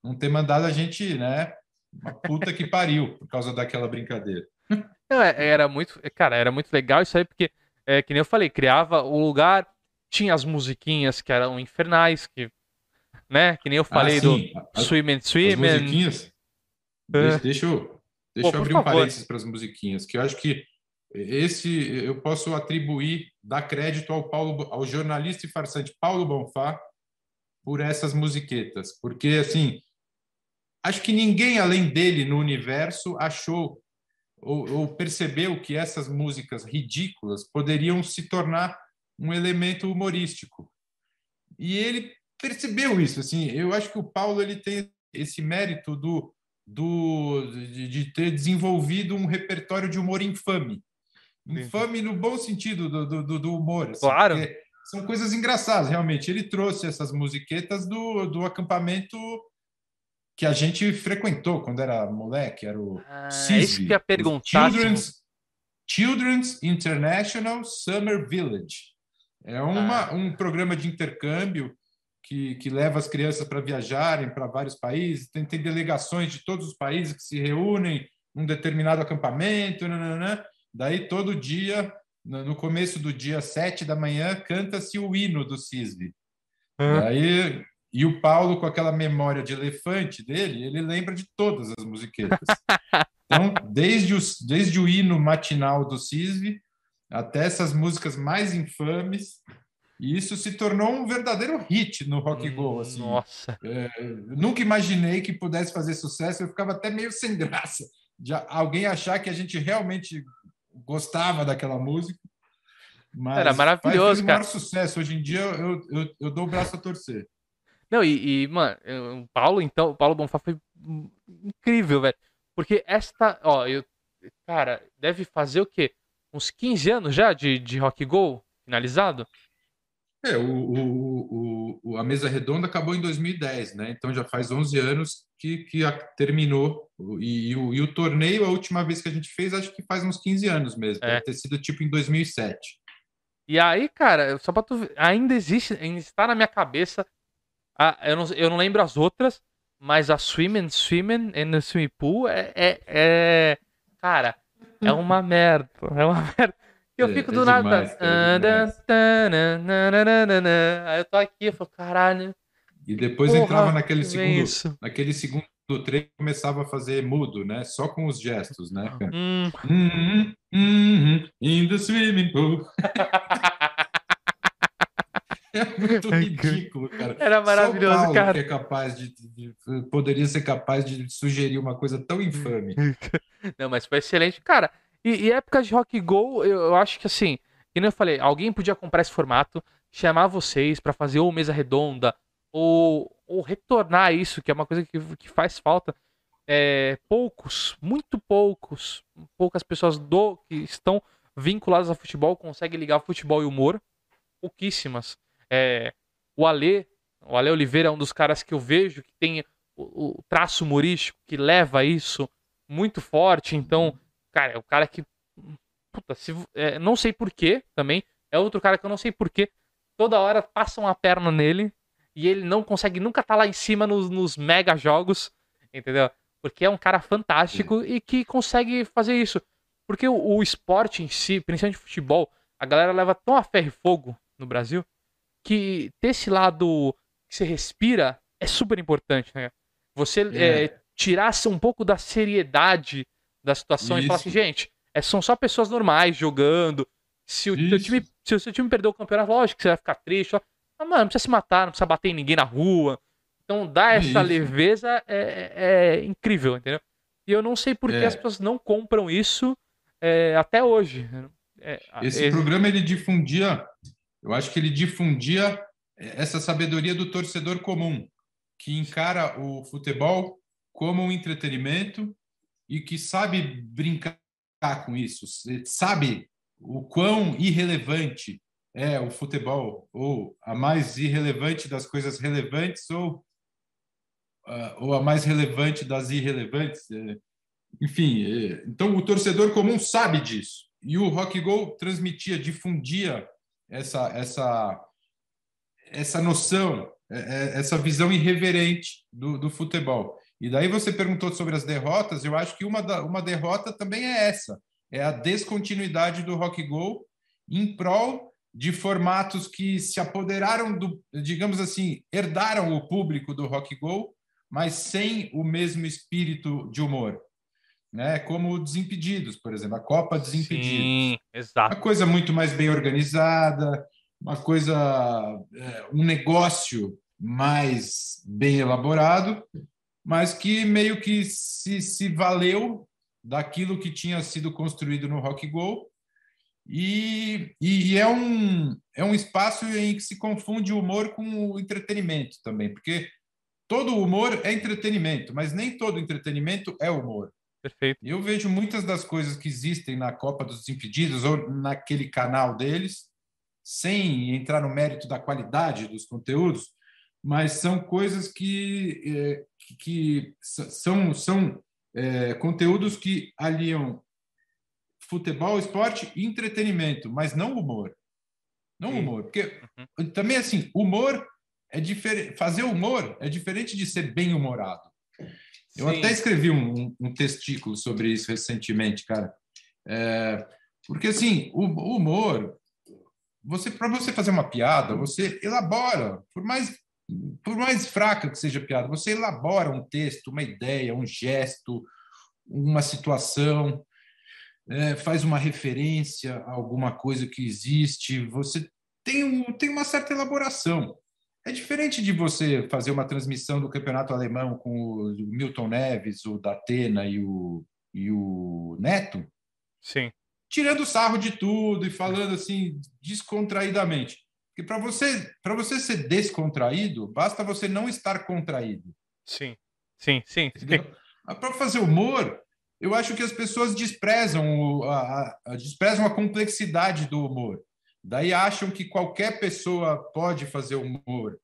Speaker 2: não ter mandado a gente, né? Uma puta que pariu por causa daquela brincadeira.
Speaker 1: Não, é- era muito, cara, era muito legal isso aí, porque, é, que nem eu falei, criava o lugar, tinha as musiquinhas que eram infernais, que, né, que nem eu falei
Speaker 2: Ah,
Speaker 1: do
Speaker 2: as-
Speaker 1: Swim and
Speaker 2: As
Speaker 1: Swim and...
Speaker 2: musiquinhas. Deixa, deixa eu, deixa
Speaker 1: Pô,
Speaker 2: eu abrir um parênteses para as musiquinhas, que eu acho que esse eu posso atribuir, dar crédito ao Paulo, ao jornalista e farsante Paulo Bonfá por essas musiquetas, porque assim, acho que ninguém além dele no universo achou ou, ou percebeu que essas músicas ridículas poderiam se tornar um elemento humorístico. E ele percebeu isso, assim, eu acho que o Paulo ele tem esse mérito do, do de, de ter desenvolvido um repertório de humor infame. Infame no bom sentido do, do- do, humor. assim,
Speaker 1: Claro.
Speaker 2: São coisas engraçadas, realmente. Ele trouxe essas musiquetas do, do acampamento que a gente frequentou quando era moleque, era o
Speaker 1: Ah,
Speaker 2: CISV,
Speaker 1: é isso que ia perguntar.
Speaker 2: Children's, Children's International Summer Village. É uma, ah. um programa de intercâmbio que, que leva as crianças para viajarem para vários países. Tem, tem delegações de todos os países que se reúnem num determinado acampamento. Nananã. Daí, todo dia, no começo do dia, sete da manhã, canta-se o hino do CISV. Uhum. Daí, e o Paulo, com aquela memória de elefante dele, ele lembra de todas as musiquetas. Então, desde, os, desde o hino matinal do CISV até essas músicas mais infames, e isso se tornou um verdadeiro hit no rock hum, go. Assim.
Speaker 1: Nossa!
Speaker 2: É, nunca imaginei que pudesse fazer sucesso, eu ficava até meio sem graça de alguém achar que a gente realmente gostava daquela música.
Speaker 1: Mas Era maravilhoso, faz, cara.
Speaker 2: sucesso. Hoje em dia eu, eu, eu dou o braço a torcer.
Speaker 1: Não, e, e, mano, o Paulo, então, o Paulo Bonfá foi incrível, velho. Porque esta, ó, eu, cara, deve fazer o quê? Uns 15 anos já de, de Rock Go finalizado?
Speaker 2: É, o, o, o, a mesa redonda acabou em 2010, né? Então já faz 11 anos que, que a, terminou. E, e, o, e o torneio, a última vez que a gente fez, acho que faz uns 15 anos mesmo. É. Deve ter sido tipo em 2007.
Speaker 1: E aí, cara, só pra tu ainda existe, ainda está na minha cabeça. A, eu, não, eu não lembro as outras, mas a Swimming, Swimming in the Swimming Pool é, é, é cara, é uma merda. É uma merda. Eu é, fico do é nada. Demais, Aí eu tô aqui, eu falo, caralho.
Speaker 2: E depois porra, entrava naquele segundo, isso. naquele segundo treino começava a fazer mudo, né? Só com os gestos, né? Hum. Mm -hmm, in the swimming pool. É muito ridículo, cara.
Speaker 1: Era maravilhoso, Só Paulo cara.
Speaker 2: Que é capaz de, de, poderia ser capaz de sugerir uma coisa tão infame.
Speaker 1: Não, mas foi excelente, cara. E, e épocas de Rock Go, eu, eu acho que assim, como eu falei, alguém podia comprar esse formato, chamar vocês para fazer ou mesa redonda, ou, ou retornar isso, que é uma coisa que, que faz falta. É, poucos, muito poucos, poucas pessoas do que estão vinculadas a futebol conseguem ligar futebol e humor. Pouquíssimas. É, o Ale, o Ale Oliveira é um dos caras que eu vejo que tem o, o traço humorístico que leva isso muito forte. Então, cara, é o cara que. Puta, se, é, não sei porquê também. É outro cara que eu não sei porquê. Toda hora passam a perna nele e ele não consegue nunca estar tá lá em cima nos, nos mega jogos, entendeu? Porque é um cara fantástico e que consegue fazer isso. Porque o, o esporte em si, principalmente futebol, a galera leva tão a ferro e fogo no Brasil que ter esse lado que você respira é super importante, né? Você é. É, tirar um pouco da seriedade da situação Isso. e falar assim, gente, é, são só pessoas normais jogando. Se o, time, se o seu time perder o campeonato, lógico que você vai ficar triste. Ó. Mas, mano, não precisa se matar, não precisa bater em ninguém na rua. Então, dar essa isso. leveza é, é, é, incrível, entendeu? E eu não sei por que é. as pessoas não compram isso é, até hoje.
Speaker 2: Esse programa, ele difundia eu acho que ele difundia é, essa sabedoria do torcedor comum, que encara o futebol como um entretenimento e que sabe brincar com isso, sabe o quão irrelevante é o futebol, ou a mais irrelevante das coisas relevantes, ou, uh, ou a mais relevante das irrelevantes. É, enfim, é, então o torcedor comum sabe disso. E o Rock Go transmitia, difundia essa, essa, essa noção, é, é, essa visão irreverente do, do futebol. E daí você perguntou sobre as derrotas, eu acho que uma, da, uma derrota também é essa, é a descontinuidade do rock go em prol de formatos que se apoderaram do, digamos assim, herdaram o público do rock go, mas sem o mesmo espírito de humor né? Como Desimpedidos, por exemplo, a Copa Desimpedidos. Sim,
Speaker 1: exato.
Speaker 2: Uma coisa muito mais bem organizada, uma coisa, é, um negócio mais bem elaborado, mas que meio que se, se valeu daquilo que tinha sido construído no Rock Go e, e, é, um, é um espaço em que se confunde o humor com o entretenimento também, porque todo humor é entretenimento, mas nem todo entretenimento é humor.
Speaker 1: Perfeito.
Speaker 2: Eu vejo muitas das coisas que existem na Copa dos Desimpedidos ou naquele canal deles, sem entrar no mérito da qualidade dos conteúdos, mas são coisas que, é, que, que, são, são é, conteúdos que aliam futebol, esporte e entretenimento, mas não humor. Não Sim. humor. Porque uhum. também, assim, humor é diferente. Fazer humor é diferente de ser bem-humorado. Eu Sim. até escrevi um, um, testículo sobre isso recentemente, cara. É, porque, assim, o, o humor, você para você fazer uma piada, você elabora, por mais por mais fraca que seja a piada, você elabora um texto, uma ideia, um gesto, uma situação, é, faz uma referência a alguma coisa que existe, você tem, um, tem uma certa elaboração. É diferente de você fazer uma transmissão do campeonato alemão com o Milton Neves, o Datena e o, e o Neto.
Speaker 1: Sim.
Speaker 2: Tirando sarro de tudo e falando assim descontraídamente. Porque para você, para você ser descontraído, basta você não estar contraído.
Speaker 1: Sim. Sim, sim. sim.
Speaker 2: Para fazer humor, eu acho que as pessoas desprezam, a, a, desprezam a complexidade do humor. Daí acham que qualquer pessoa pode fazer humor.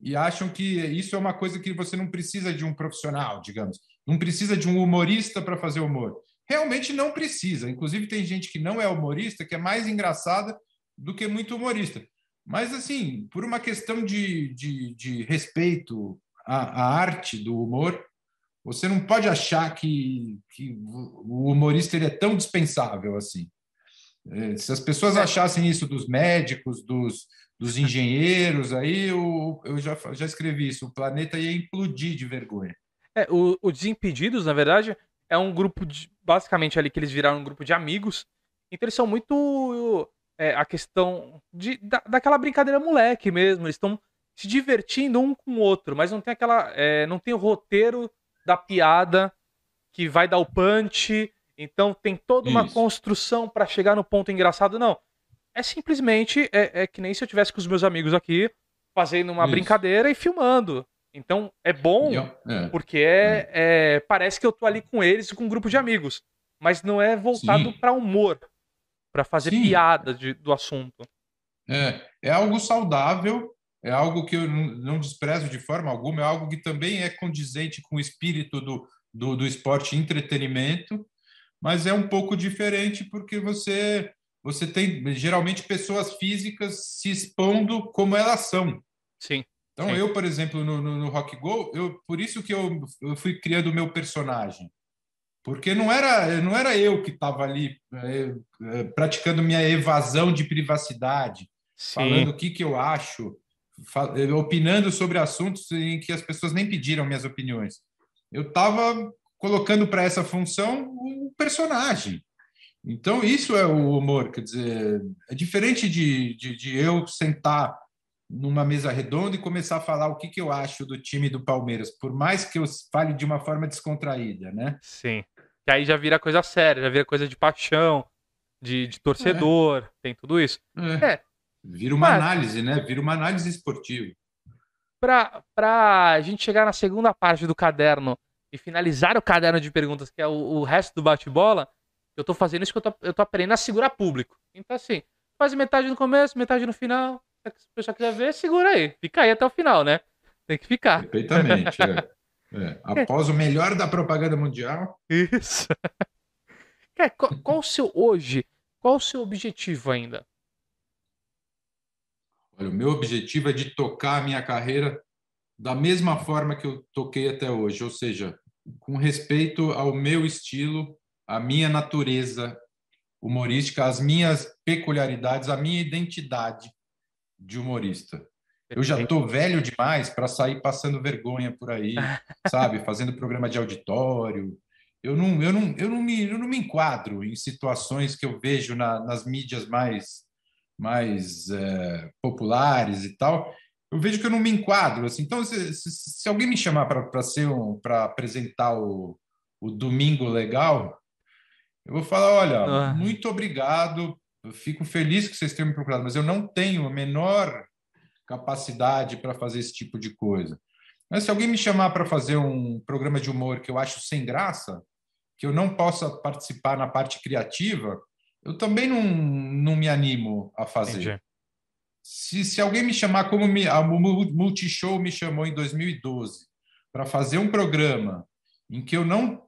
Speaker 2: E acham que isso é uma coisa que você não precisa de um profissional, digamos. Não precisa de um humorista para fazer humor. Realmente não precisa. Inclusive, tem gente que não é humorista que é mais engraçada do que muito humorista. Mas, assim, por uma questão de, de, de respeito à, à arte do humor, você não pode achar que, que o humorista ele é tão dispensável assim. É, se as pessoas achassem isso dos médicos, dos, dos engenheiros, aí eu, eu já, já escrevi isso, o planeta ia implodir de vergonha.
Speaker 1: É, o, o Desimpedidos, na verdade, é um grupo de. Basicamente ali que eles viraram um grupo de amigos. Então eles são muito. É, a questão de, da, daquela brincadeira moleque mesmo. Eles estão se divertindo um com o outro, mas não tem aquela. É, não tem o roteiro da piada que vai dar o punch. Então tem toda uma Isso. construção para chegar no ponto engraçado. Não. É simplesmente é, é, que nem se eu tivesse com os meus amigos aqui fazendo uma Isso. brincadeira e filmando. Então é bom é. porque é, é, é, parece que eu tô ali com eles com um grupo de amigos, mas não é voltado para humor, para fazer Sim. piada de, do assunto.
Speaker 2: É, é algo saudável é algo que eu não desprezo de forma alguma, é algo que também é condizente com o espírito do, do, do esporte entretenimento, mas é um pouco diferente porque você você tem geralmente pessoas físicas se expondo como elas são.
Speaker 1: Sim.
Speaker 2: Então
Speaker 1: sim.
Speaker 2: eu, por exemplo, no, no, no Rock Go, eu por isso que eu, eu fui criando o meu personagem, porque não era não era eu que estava ali é, é, praticando minha evasão de privacidade, sim. falando o que que eu acho, opinando sobre assuntos em que as pessoas nem pediram minhas opiniões. Eu estava colocando para essa função um personagem. Então, isso é o humor. Quer dizer, é diferente de, de, de, eu sentar numa mesa redonda e começar a falar o que, que eu acho do time do Palmeiras, por mais que eu fale de uma forma descontraída, né?
Speaker 1: Sim. Que aí já vira coisa séria, já vira coisa de paixão, de, de torcedor, é. tem tudo isso.
Speaker 2: É. é. Vira uma Mas, análise, né? Vira uma análise esportiva.
Speaker 1: Para a gente chegar na segunda parte do caderno e finalizar o caderno de perguntas, que é o, o resto do bate-bola, eu tô fazendo isso que eu tô, eu tô aprendendo a segurar público. Então, assim, faz metade no começo, metade no final. Se o pessoal quiser ver, segura aí. Fica aí até o final, né? Tem que ficar.
Speaker 2: Perfeitamente. é. É. Após o melhor da propaganda mundial.
Speaker 1: Isso. qual, qual o seu hoje? Qual o seu objetivo ainda?
Speaker 2: Olha, o meu objetivo é de tocar a minha carreira da mesma forma que eu toquei até hoje, ou seja, com respeito ao meu estilo, à minha natureza humorística, às minhas peculiaridades, à minha identidade de humorista. Eu já estou velho demais para sair passando vergonha por aí, sabe, fazendo programa de auditório. Eu não, eu não, eu não, me, eu não me enquadro em situações que eu vejo na, nas mídias mais mais é, populares e tal, eu vejo que eu não me enquadro. Assim. Então, se, se, se alguém me chamar para ser um, para apresentar o, o Domingo Legal, eu vou falar: olha, ah. muito obrigado, eu fico feliz que vocês tenham me procurado, mas eu não tenho a menor capacidade para fazer esse tipo de coisa. Mas se alguém me chamar para fazer um programa de humor que eu acho sem graça, que eu não possa participar na parte criativa, eu também não, não me animo a fazer. Se, se alguém me chamar como me, a Multishow me chamou em 2012 para fazer um programa em que eu não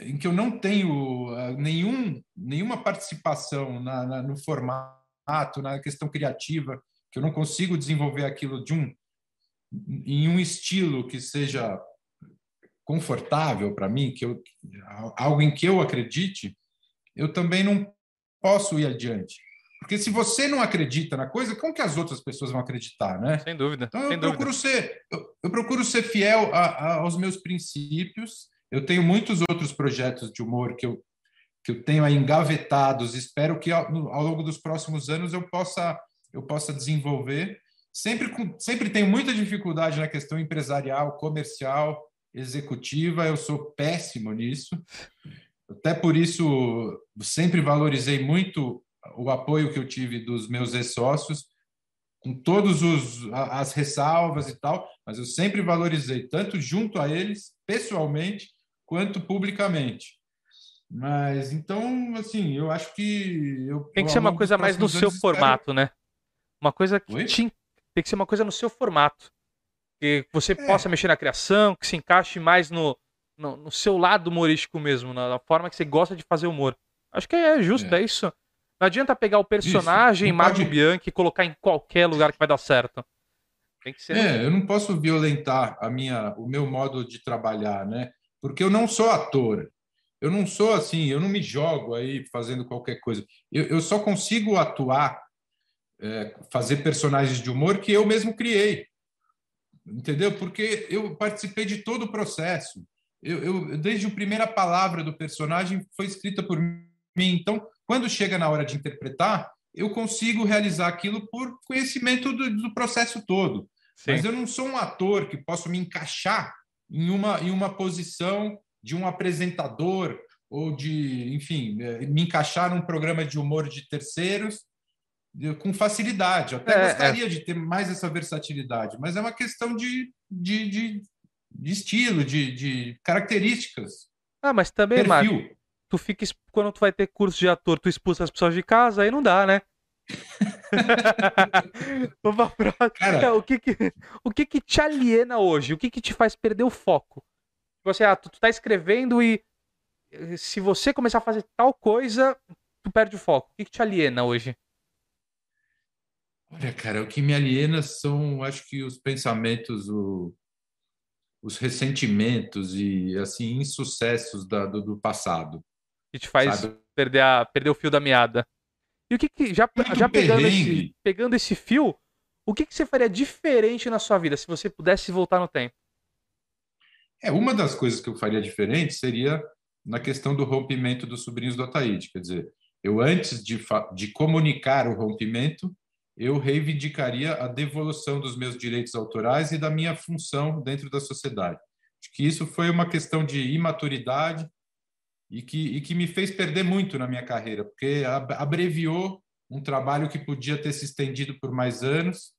Speaker 2: em que eu não tenho uh, nenhum, nenhuma participação na, na, no formato, na questão criativa, que eu não consigo desenvolver aquilo de um em um estilo que seja confortável para mim, que eu, algo em que eu acredite, eu também não posso ir adiante. Porque se você não acredita na coisa, como que as outras pessoas vão acreditar, né?
Speaker 1: Sem dúvida.
Speaker 2: Então eu procuro
Speaker 1: dúvida.
Speaker 2: ser, eu, eu, procuro ser fiel a, a, aos meus princípios. Eu tenho muitos outros projetos de humor que eu que eu tenho aí engavetados. Espero que ao, ao longo dos próximos anos eu possa eu possa desenvolver. Sempre com, sempre tenho muita dificuldade na questão empresarial, comercial, executiva. Eu sou péssimo nisso. Até por isso sempre valorizei muito o apoio que eu tive dos meus ex-sócios, com todas as ressalvas e tal, mas eu sempre valorizei, tanto junto a eles, pessoalmente, quanto publicamente. Mas então, assim, eu acho que. Eu,
Speaker 1: tem que ser uma coisa mais no seu formato, né? Uma coisa que te, tem que ser uma coisa no seu formato. Que você é. possa mexer na criação, que se encaixe mais no, no, no, seu lado humorístico mesmo, na forma que você gosta de fazer humor. Acho que é justo, é, é isso. Não adianta pegar o personagem Marco pode... Bianchi e colocar em qualquer lugar que vai dar certo.
Speaker 2: Tem que ser. É, eu não posso violentar a minha, o meu modo de trabalhar, né? Porque eu não sou ator. Eu não sou assim, eu não me jogo aí fazendo qualquer coisa. Eu, eu só consigo atuar, é, fazer personagens de humor que eu mesmo criei. Entendeu? Porque eu participei de todo o processo. Eu, eu, desde a primeira palavra do personagem foi escrita por mim. Então, quando chega na hora de interpretar, eu consigo realizar aquilo por conhecimento do, do processo todo. Sim. Mas eu não sou um ator que posso me encaixar em uma, em uma posição de um apresentador ou de, enfim, eh, me encaixar num programa de humor de terceiros com facilidade. Eu até é, gostaria é. de ter mais essa versatilidade, mas é uma questão de, de, de, de estilo, de, de características.
Speaker 1: Ah, mas também, Perfil tu fica quando tu vai ter curso de ator, tu expulsa as pessoas de casa, aí não dá, né? Vamos pra Cara, o que que, o que que te aliena hoje? O que que te faz perder o foco? Você, tipo ah, tu, tu tá escrevendo e se você começar a fazer tal coisa, tu perde o foco. O que que te aliena hoje?
Speaker 2: Olha, cara, o que me aliena são, acho que os pensamentos, o, os ressentimentos e assim insucessos da, do, do passado
Speaker 1: que te faz perder, a, perder o fio da meada. E o que, que já, já pegando, esse, pegando esse fio, o que, que você faria diferente na sua vida se você pudesse voltar no tempo?
Speaker 2: É, uma das coisas que eu faria diferente seria na questão do rompimento dos sobrinhos do Ataíde. Quer dizer, eu antes de, de comunicar o rompimento, eu reivindicaria a devolução dos meus direitos autorais e da minha função dentro da sociedade. Acho que isso foi uma questão de imaturidade e que, e que me fez perder muito na minha carreira, porque abreviou um trabalho que podia ter se estendido por mais anos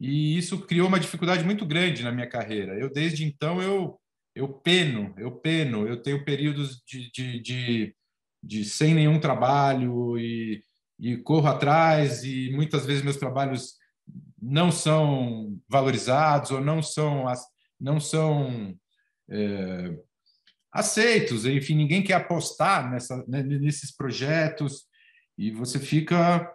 Speaker 2: e isso criou uma dificuldade muito grande na minha carreira. Eu desde então eu eu peno, eu peno, eu tenho períodos de, de, de, de sem nenhum trabalho e, e corro atrás e muitas vezes meus trabalhos não são valorizados ou não são não são é, aceitos. Enfim, ninguém quer apostar nessa, né, nesses projetos e você fica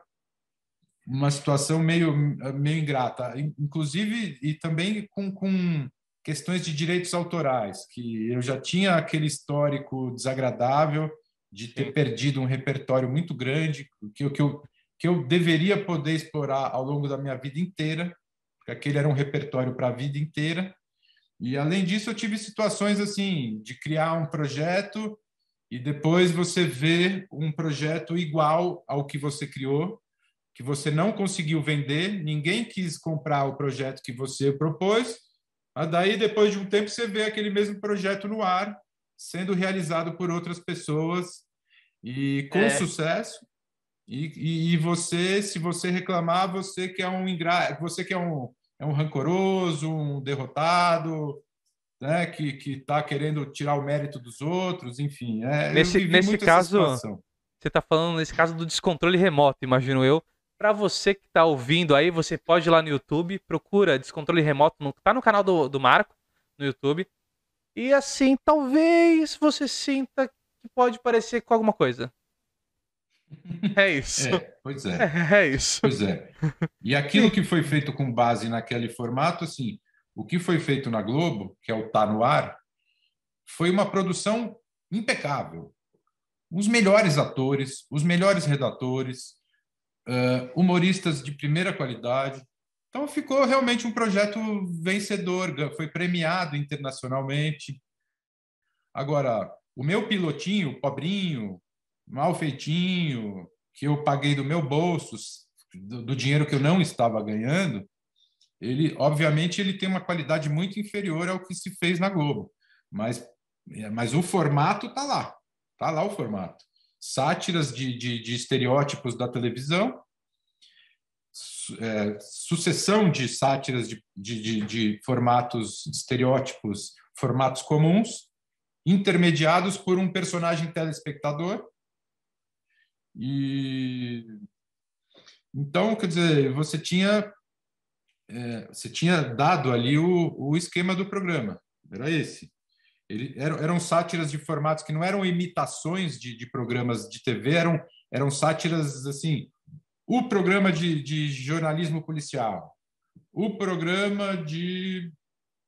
Speaker 2: uma situação meio, meio ingrata, inclusive e também com, com questões de direitos autorais, que eu já tinha aquele histórico desagradável de ter perdido um repertório muito grande que, que, eu, que eu deveria poder explorar ao longo da minha vida inteira, porque aquele era um repertório para a vida inteira, e além disso, eu tive situações assim de criar um projeto e depois você vê um projeto igual ao que você criou, que você não conseguiu vender, ninguém quis comprar o projeto que você propôs. Mas daí, depois de um tempo, você vê aquele mesmo projeto no ar, sendo realizado por outras pessoas e com é. sucesso. E, e, e, você, se você reclamar, você que é um você que é um é um rancoroso, um derrotado, né, que está querendo tirar o mérito dos outros, enfim. É,
Speaker 1: nesse nesse caso, você está falando nesse caso do descontrole remoto, imagino eu. Para você que está ouvindo aí, você pode ir lá no YouTube, procura descontrole remoto, no, tá no canal do, do Marco, no YouTube. E assim, talvez você sinta que pode parecer com alguma coisa. É isso.
Speaker 2: É, pois é.
Speaker 1: É, é isso.
Speaker 2: Pois é. E aquilo que foi feito com base naquele formato, assim, o que foi feito na Globo, que é o Tá no Ar, foi uma produção impecável. Os melhores atores, os melhores redatores, uh, humoristas de primeira qualidade. Então ficou realmente um projeto vencedor, foi premiado internacionalmente. Agora, o meu pilotinho, pobrinho, mal feitinho, que eu paguei do meu bolso, do, do dinheiro que eu não estava ganhando, ele, obviamente, ele tem uma qualidade muito inferior ao que se fez na Globo. Mas, é, mas o formato está lá. Está lá o formato. Sátiras de, de, de estereótipos da televisão, é, sucessão de sátiras de, de, de, formatos estereótipos, formatos comuns, intermediados por um personagem telespectador. E então, quer dizer, você tinha é, você tinha dado ali o, o esquema do programa, era esse. Ele, eram, eram sátiras de formatos que não eram imitações de, de programas de TV, eram, eram sátiras assim. O programa de, de jornalismo policial, o programa de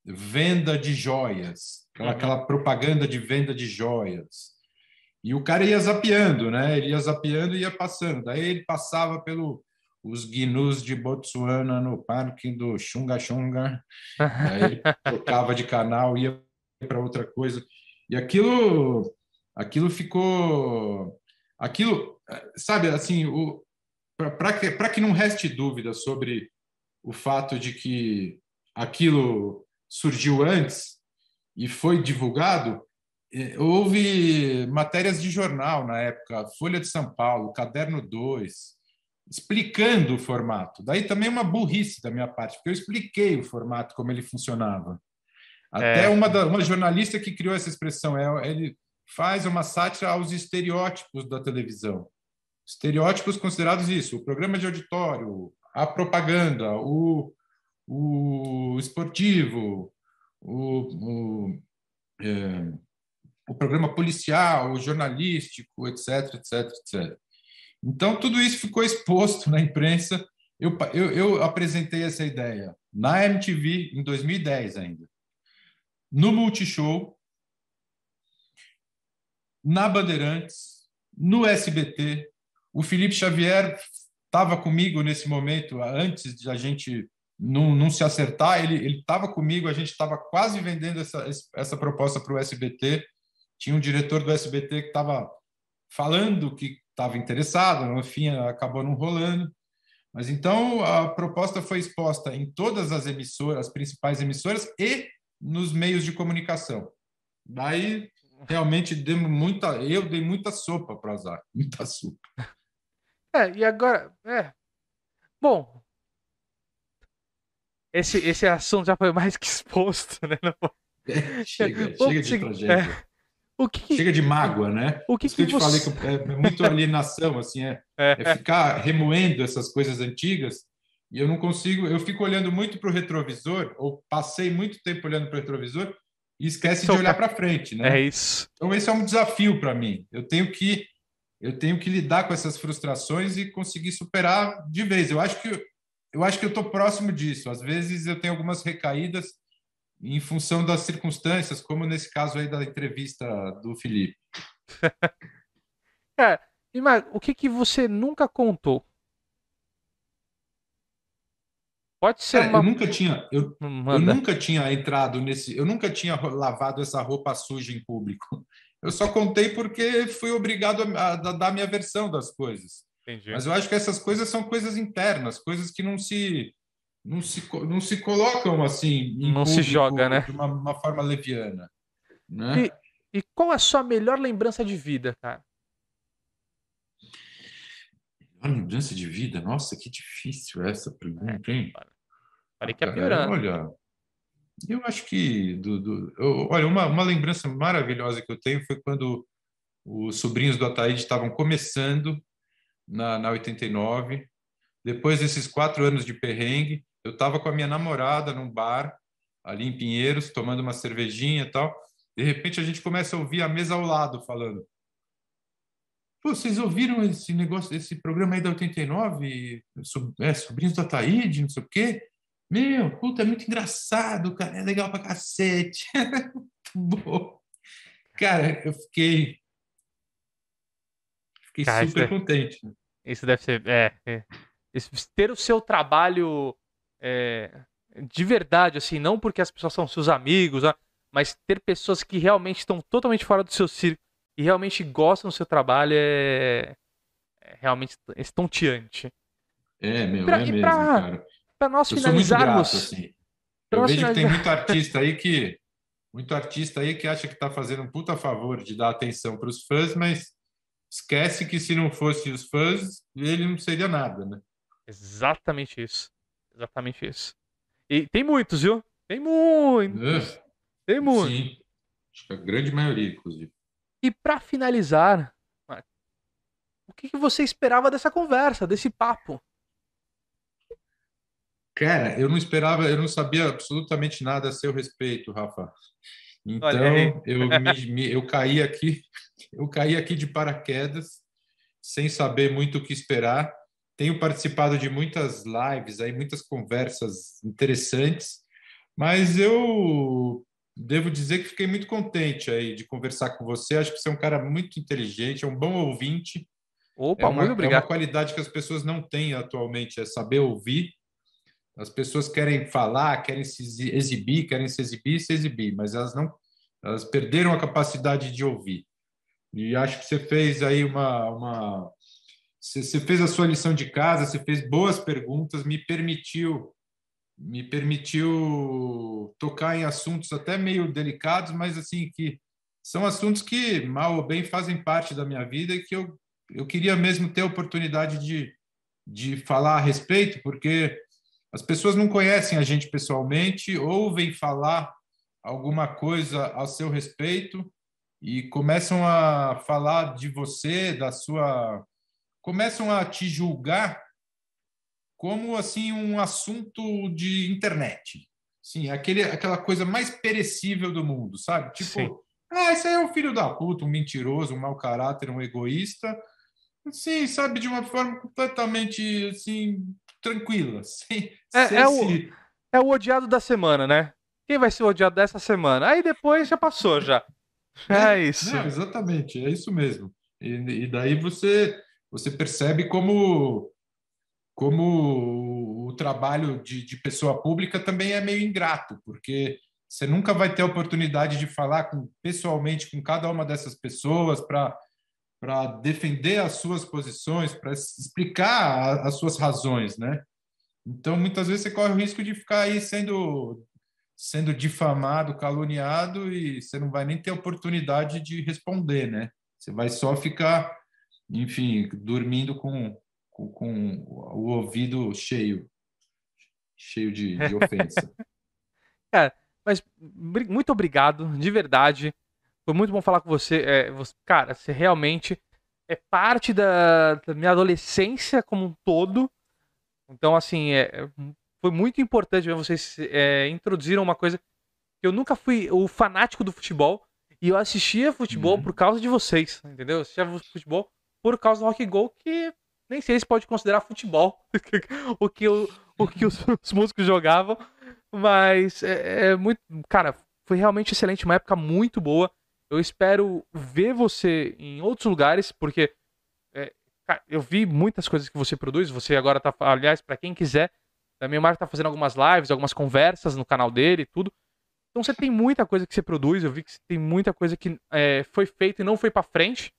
Speaker 2: venda de joias, aquela, uhum. aquela propaganda de venda de joias. E o cara ia zapeando, né? Ele ia zapeando e ia passando. Daí ele passava pelo os gnus de Botsuana no parque do Xunga Xunga. Aí ele trocava de canal, ia para outra coisa. E aquilo aquilo ficou aquilo, sabe, assim, o para que para que não reste dúvida sobre o fato de que aquilo surgiu antes e foi divulgado, houve matérias de jornal na época, Folha de São Paulo, Caderno 2, explicando o formato. Daí também uma burrice da minha parte, porque eu expliquei o formato, como ele funcionava. Até é. uma, da, uma jornalista que criou essa expressão, é, ele faz uma sátira aos estereótipos da televisão. Estereótipos considerados isso, o programa de auditório, a propaganda, o, o esportivo, o, o, é, o programa policial, o jornalístico, etc, etc, etc. Então, tudo isso ficou exposto na imprensa. Eu, eu, eu apresentei essa ideia na MTV em 2010 ainda, no Multishow, na Bandeirantes, no SBT. O Felipe Xavier estava comigo nesse momento, antes de a gente não, não se acertar, ele estava comigo, a gente estava quase vendendo essa, essa proposta para o SBT. Tinha um diretor do SBT que estava falando que estava interessado, no fim acabou não rolando. Mas então a proposta foi exposta em todas as emissoras, as principais emissoras e nos meios de comunicação. Daí realmente demos muita, eu dei muita sopa para azar, muita sopa.
Speaker 1: É, e agora, é. Bom, esse, esse assunto já foi mais que exposto, né?
Speaker 2: É, chega, chega de tragédia. É. O que, Chega de mágoa, né? O que, que, que eu te você... falei que é muito alienação, assim, é, é. é ficar remoendo essas coisas antigas e eu não consigo, eu fico olhando muito para o retrovisor, ou passei muito tempo olhando para o retrovisor e esquece de olhar para frente, né?
Speaker 1: É isso.
Speaker 2: Então esse é um desafio para mim. Eu tenho que eu tenho que lidar com essas frustrações e conseguir superar de vez. Eu acho que eu acho que eu estou próximo disso. Às vezes eu tenho algumas recaídas em função das circunstâncias, como nesse caso aí da entrevista do Felipe.
Speaker 1: é, mas o que, que você nunca contou?
Speaker 2: Pode ser é, uma... Eu nunca tinha, eu, eu, nunca tinha entrado nesse, eu nunca tinha lavado essa roupa suja em público. Eu só contei porque fui obrigado a, a dar minha versão das coisas. Entendi. Mas eu acho que essas coisas são coisas internas, coisas que não se não se, não se colocam assim
Speaker 1: não se joga né?
Speaker 2: de uma, uma forma leviana né?
Speaker 1: e, e, qual a sua melhor lembrança de vida cara?
Speaker 2: Melhor lembrança de vida? Nossa que difícil essa pergunta é, hein?
Speaker 1: parei que é piorando.
Speaker 2: olha eu acho que do, do eu, olha uma, uma lembrança maravilhosa que eu tenho foi quando os sobrinhos do Ataíde estavam começando na, na 89 depois desses quatro anos de perrengue eu estava com a minha namorada num bar ali em Pinheiros, tomando uma cervejinha e tal. De repente a gente começa a ouvir a mesa ao lado falando: Pô, vocês ouviram esse negócio, esse programa aí da 89? É, Sobrinhos da Taíde, não sei o quê? Meu, puta, é muito engraçado, cara. É legal pra cacete. muito bom. Cara, eu fiquei. Fiquei
Speaker 1: Cara,
Speaker 2: super
Speaker 1: isso é-
Speaker 2: contente.
Speaker 1: Isso deve ser. É, é. Ter o seu trabalho é, de verdade, assim, não porque as pessoas são seus amigos, ah, mas ter pessoas que realmente estão totalmente fora do seu círculo e realmente gostam do seu trabalho é, é realmente estonteante.
Speaker 2: É, meu,
Speaker 1: Pra-
Speaker 2: é mesmo,
Speaker 1: pra-
Speaker 2: cara.
Speaker 1: Para nós
Speaker 2: Eu sou muito grato,
Speaker 1: finalizarmos.
Speaker 2: assim. Eu vejo que tem
Speaker 1: finalizar-
Speaker 2: muito artista aí que muito artista aí que acha que está fazendo um puta favor de dar atenção para os fãs, mas esquece que se não fosse os fãs, ele não seria nada, né?
Speaker 1: Exatamente isso. Exatamente isso. E tem muitos, viu? Tem muitos.
Speaker 2: É,
Speaker 1: Tem muitos.
Speaker 2: Sim. Acho que a grande maioria, inclusive.
Speaker 1: E pra finalizar, o que, que você esperava dessa conversa, desse papo?
Speaker 2: Cara, eu não esperava, eu não sabia absolutamente nada a seu respeito, Rafa. Então, eu, me- me- eu caí aqui, eu caí aqui de paraquedas, sem saber muito o que esperar. Tenho participado de muitas lives, aí muitas conversas interessantes, mas eu devo dizer que fiquei muito contente aí de conversar com você. Acho que você é um cara muito inteligente, é um bom ouvinte.
Speaker 1: Opa,
Speaker 2: É uma,
Speaker 1: muito
Speaker 2: é uma
Speaker 1: obrigado.
Speaker 2: qualidade que as pessoas não têm atualmente, é saber ouvir. As pessoas querem falar, querem se exi- exibir, querem se exibir se exibir, mas elas não, elas perderam a capacidade de ouvir. E acho que você fez aí uma, uma você, fez a sua lição de casa, você fez boas perguntas, me permitiu me permitiu tocar em assuntos até meio delicados, mas assim que são assuntos que mal ou bem fazem parte da minha vida e que eu eu queria mesmo ter a oportunidade de, de falar a respeito, porque as pessoas não conhecem a gente pessoalmente, ouvem falar alguma coisa a seu respeito e começam a falar de você, da sua. Começam a te julgar como assim um assunto de internet. Sim, aquele, aquela coisa mais perecível do mundo, sabe? Tipo,
Speaker 1: Sim.
Speaker 2: ah, esse aí é um filho da puta, um mentiroso, um mau caráter, um egoísta. Sim, sabe, de uma forma completamente assim, tranquila. Sem,
Speaker 1: É-
Speaker 2: sem
Speaker 1: é o-
Speaker 2: se-
Speaker 1: É o odiado da semana, né? Quem vai ser o odiado dessa semana? Aí depois já passou, já. É isso.
Speaker 2: Não, exatamente, é isso mesmo. E, e daí você você percebe como como o trabalho de, de pessoa pública também é meio ingrato, porque você nunca vai ter a oportunidade de falar com, pessoalmente com cada uma dessas pessoas para para defender as suas posições, para explicar as suas razões, né? Então, muitas vezes você corre o risco de ficar aí sendo sendo difamado, caluniado e você não vai nem ter oportunidade de responder, né? Você vai só ficar, enfim, dormindo com, com, com o ouvido cheio, cheio de, de ofensa.
Speaker 1: Mas bri- muito obrigado, de verdade. Foi muito bom falar com você. É, você- cara, você realmente é parte da, da minha adolescência como um todo. Então, assim, é, foi muito importante ver vocês é, introduziram uma coisa que eu nunca fui o fanático do futebol. E eu assistia futebol
Speaker 2: Uhum.
Speaker 1: por causa de vocês, entendeu? Eu assistia futebol por causa do Rock Go, que nem sei se pode considerar futebol o que, o, o que os, os músicos jogavam. Mas é, é muito. Cara, foi realmente excelente, uma época muito boa. Eu espero ver você em outros lugares, porque é, cara, eu vi muitas coisas que você produz. Você agora tá. Aliás, para quem quiser, também o Marco tá fazendo algumas lives, algumas conversas no canal dele e tudo. Então você tem muita coisa que você produz. Eu vi que você tem muita coisa que é, foi feita e não foi para frente.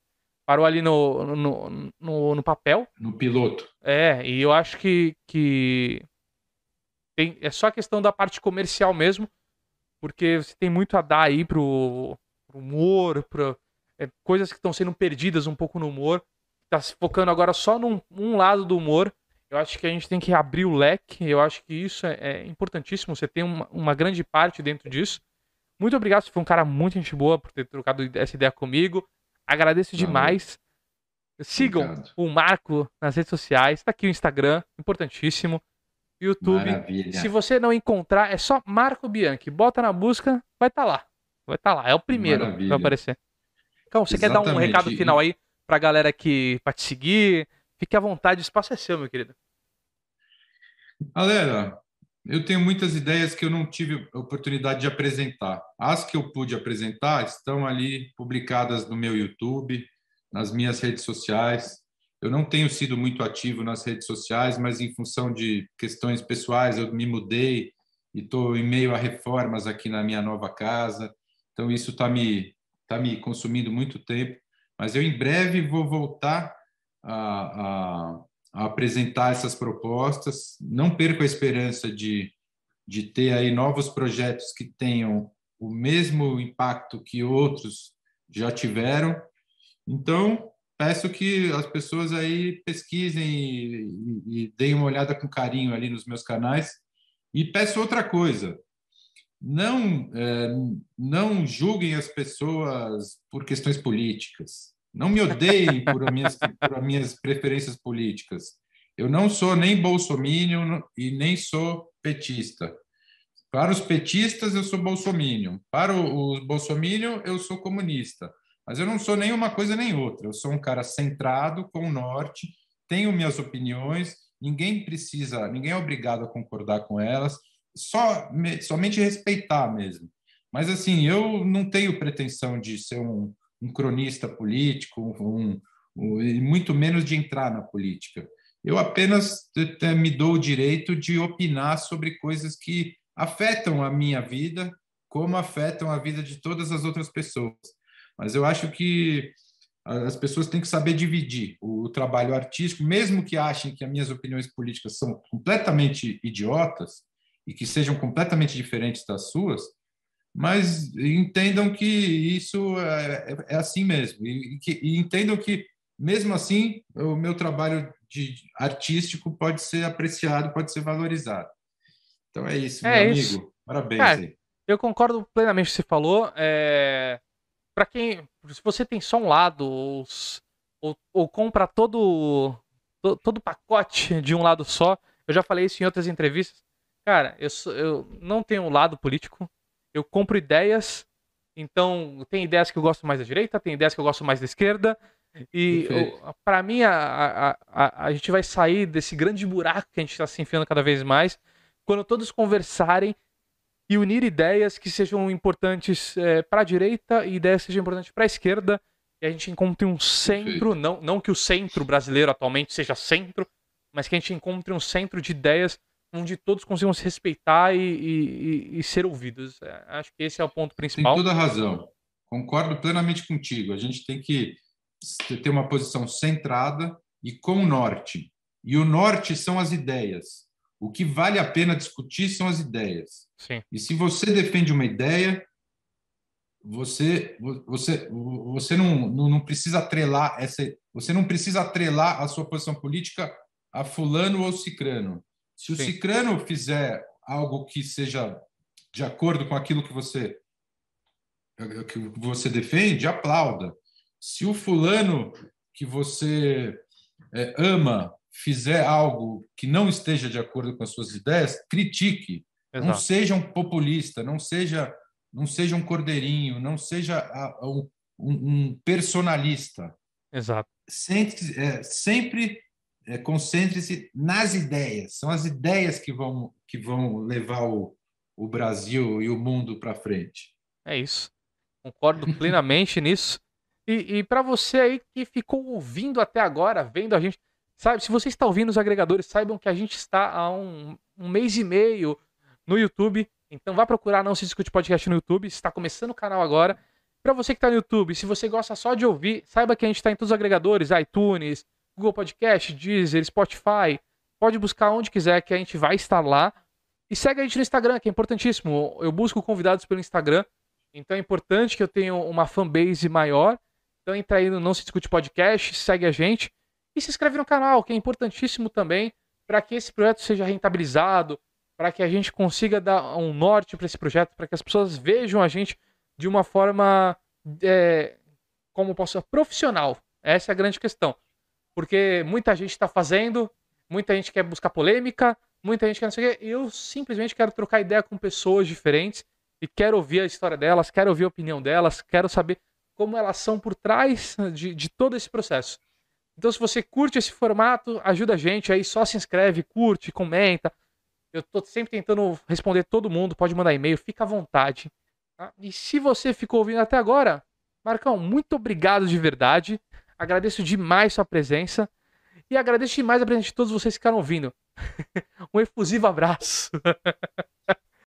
Speaker 1: Parou ali no, no, no, no papel.
Speaker 2: No piloto.
Speaker 1: É, e eu acho que, que tem, é só questão da parte comercial mesmo, porque você tem muito a dar aí pro, pro humor, pra, é, coisas que estão sendo perdidas um pouco no humor. Tá se focando agora só num um lado do humor. Eu acho que a gente tem que abrir o leque. Eu acho que isso é, é importantíssimo. Você tem uma, uma grande parte dentro disso. Muito obrigado, você foi um cara muito gente boa por ter trocado essa ideia comigo. Agradeço
Speaker 2: Valeu.
Speaker 1: demais. Sigam
Speaker 2: Obrigado.
Speaker 1: o Marco nas redes sociais. Tá aqui o Instagram, importantíssimo. YouTube.
Speaker 2: Maravilha.
Speaker 1: Se você não encontrar, é só Marco Bianchi. Bota na busca, vai estar lá. Vai estar lá. É o primeiro que
Speaker 2: Maravilha.
Speaker 1: vai aparecer. Então, você quer dar um
Speaker 2: Exatamente.
Speaker 1: recado final aí pra galera que pra te seguir. Fique à vontade, o espaço é seu, meu querido.
Speaker 2: Galera, eu tenho muitas ideias que eu não tive oportunidade de apresentar. As que eu pude apresentar estão ali publicadas no meu YouTube, nas minhas redes sociais. Eu não tenho sido muito ativo nas redes sociais, mas em função de questões pessoais, eu me mudei e estou em meio a reformas aqui na minha nova casa. Então, isso está me, tá me consumindo muito tempo. Mas eu, em breve, vou voltar a, a, a apresentar essas propostas. Não perco a esperança de, de ter aí novos projetos que tenham o mesmo impacto que outros já tiveram. Então, peço que as pessoas aí pesquisem e, e, e, deem uma olhada com carinho ali nos meus canais. E peço outra coisa: não é, não julguem as pessoas por questões políticas. Não me odeiem por, minhas, por minhas preferências políticas. Eu não sou nem bolsominion e nem sou petista. Para os petistas, eu sou bolsominion. Para os bolsominion, eu sou comunista. Mas eu não sou nem uma coisa nem outra. Eu sou um cara centrado, com o norte, tenho minhas opiniões, ninguém precisa, ninguém é obrigado a concordar com elas, só somente respeitar mesmo. Mas assim, eu não tenho pretensão de ser um, um cronista político, um, um, muito menos de entrar na política. Eu apenas me dou o direito de opinar sobre coisas que afetam a minha vida, como afetam a vida de todas as outras pessoas. Mas eu acho que as pessoas têm que saber dividir o trabalho artístico, mesmo que achem que as minhas opiniões políticas são completamente idiotas e que sejam completamente diferentes das suas, mas entendam que isso é, é assim mesmo e, que, e entendam que mesmo assim o meu trabalho de artístico pode ser apreciado, pode ser valorizado. Então é isso, é meu isso. amigo. Parabéns. É,
Speaker 1: eu concordo plenamente com o que você falou. É para quem. Se você tem só um lado, ou, ou, ou compra todo, todo, todo pacote de um lado só, eu já falei isso em outras entrevistas. Cara, eu, sou, eu não tenho um lado político, eu compro ideias. Então, tem ideias que eu gosto mais da direita, tem ideias que eu gosto mais da esquerda. E para mim, a, a, a, a, gente vai sair desse grande buraco que a gente está se enfiando cada vez mais quando todos conversarem e unir ideias que sejam importantes é, para a direita e ideias que sejam importantes para a esquerda. E a gente encontre um centro, não, não que o centro brasileiro atualmente seja centro, mas que a gente encontre um centro de ideias onde todos consigam se respeitar e, e, e ser ouvidos. É, acho que esse é o ponto principal.
Speaker 2: Tem toda a razão. Concordo plenamente contigo. A gente tem que ter uma posição centrada e com o norte. E o norte são as ideias. O que vale a pena discutir são as ideias.
Speaker 1: Sim.
Speaker 2: E se você defende uma ideia, você você você não, não, não precisa atrelar essa você não precisa atrelar a sua posição política a fulano ou cicrano. Se o Sim. cicrano fizer algo que seja de acordo com aquilo que você que você defende, aplauda. Se o fulano que você é, ama fizer algo que não esteja de acordo com as suas ideias, critique. Exato. Não seja um populista, não seja, não seja um cordeirinho, não seja um, um personalista.
Speaker 1: Exato.
Speaker 2: É, sempre é, concentre-se nas ideias. São as ideias que vão, que vão levar o, o Brasil e o mundo para frente.
Speaker 1: É isso. Concordo plenamente nisso. E, e para você aí que ficou ouvindo até agora, vendo a gente, Sabe, se você está ouvindo os agregadores, saibam que a gente está há um, um mês e meio no YouTube. Então vá procurar Não Se Discute Podcast no YouTube. Está começando o canal agora. Para você que está no YouTube, se você gosta só de ouvir, saiba que a gente está em todos os agregadores, iTunes, Google Podcast, Deezer, Spotify. Pode buscar onde quiser que a gente vai estar lá. E segue a gente no Instagram, que é importantíssimo. Eu busco convidados pelo Instagram. Então é importante que eu tenha uma fanbase maior. Então entra aí no Não Se Discute Podcast, segue a gente. E se inscreve no canal, que é importantíssimo também para que esse projeto seja rentabilizado, para que a gente consiga dar um norte para esse projeto, para que as pessoas vejam a gente de uma forma, é, como posso profissional. Essa é a grande questão. Porque muita gente está fazendo, muita gente quer buscar polêmica, muita gente quer não sei o quê. Eu simplesmente quero trocar ideia com pessoas diferentes e quero ouvir a história delas, quero ouvir a opinião delas, quero saber como elas são por trás de, de todo esse processo. Então, se você curte esse formato, ajuda a gente aí, só se inscreve, curte, comenta. Eu tô sempre tentando responder todo mundo, pode mandar e-mail, fica à vontade. Tá? E se você ficou ouvindo até agora, Marcão, muito obrigado de verdade. Agradeço demais sua presença. E agradeço demais a presença de todos vocês que ficaram ouvindo. um efusivo abraço.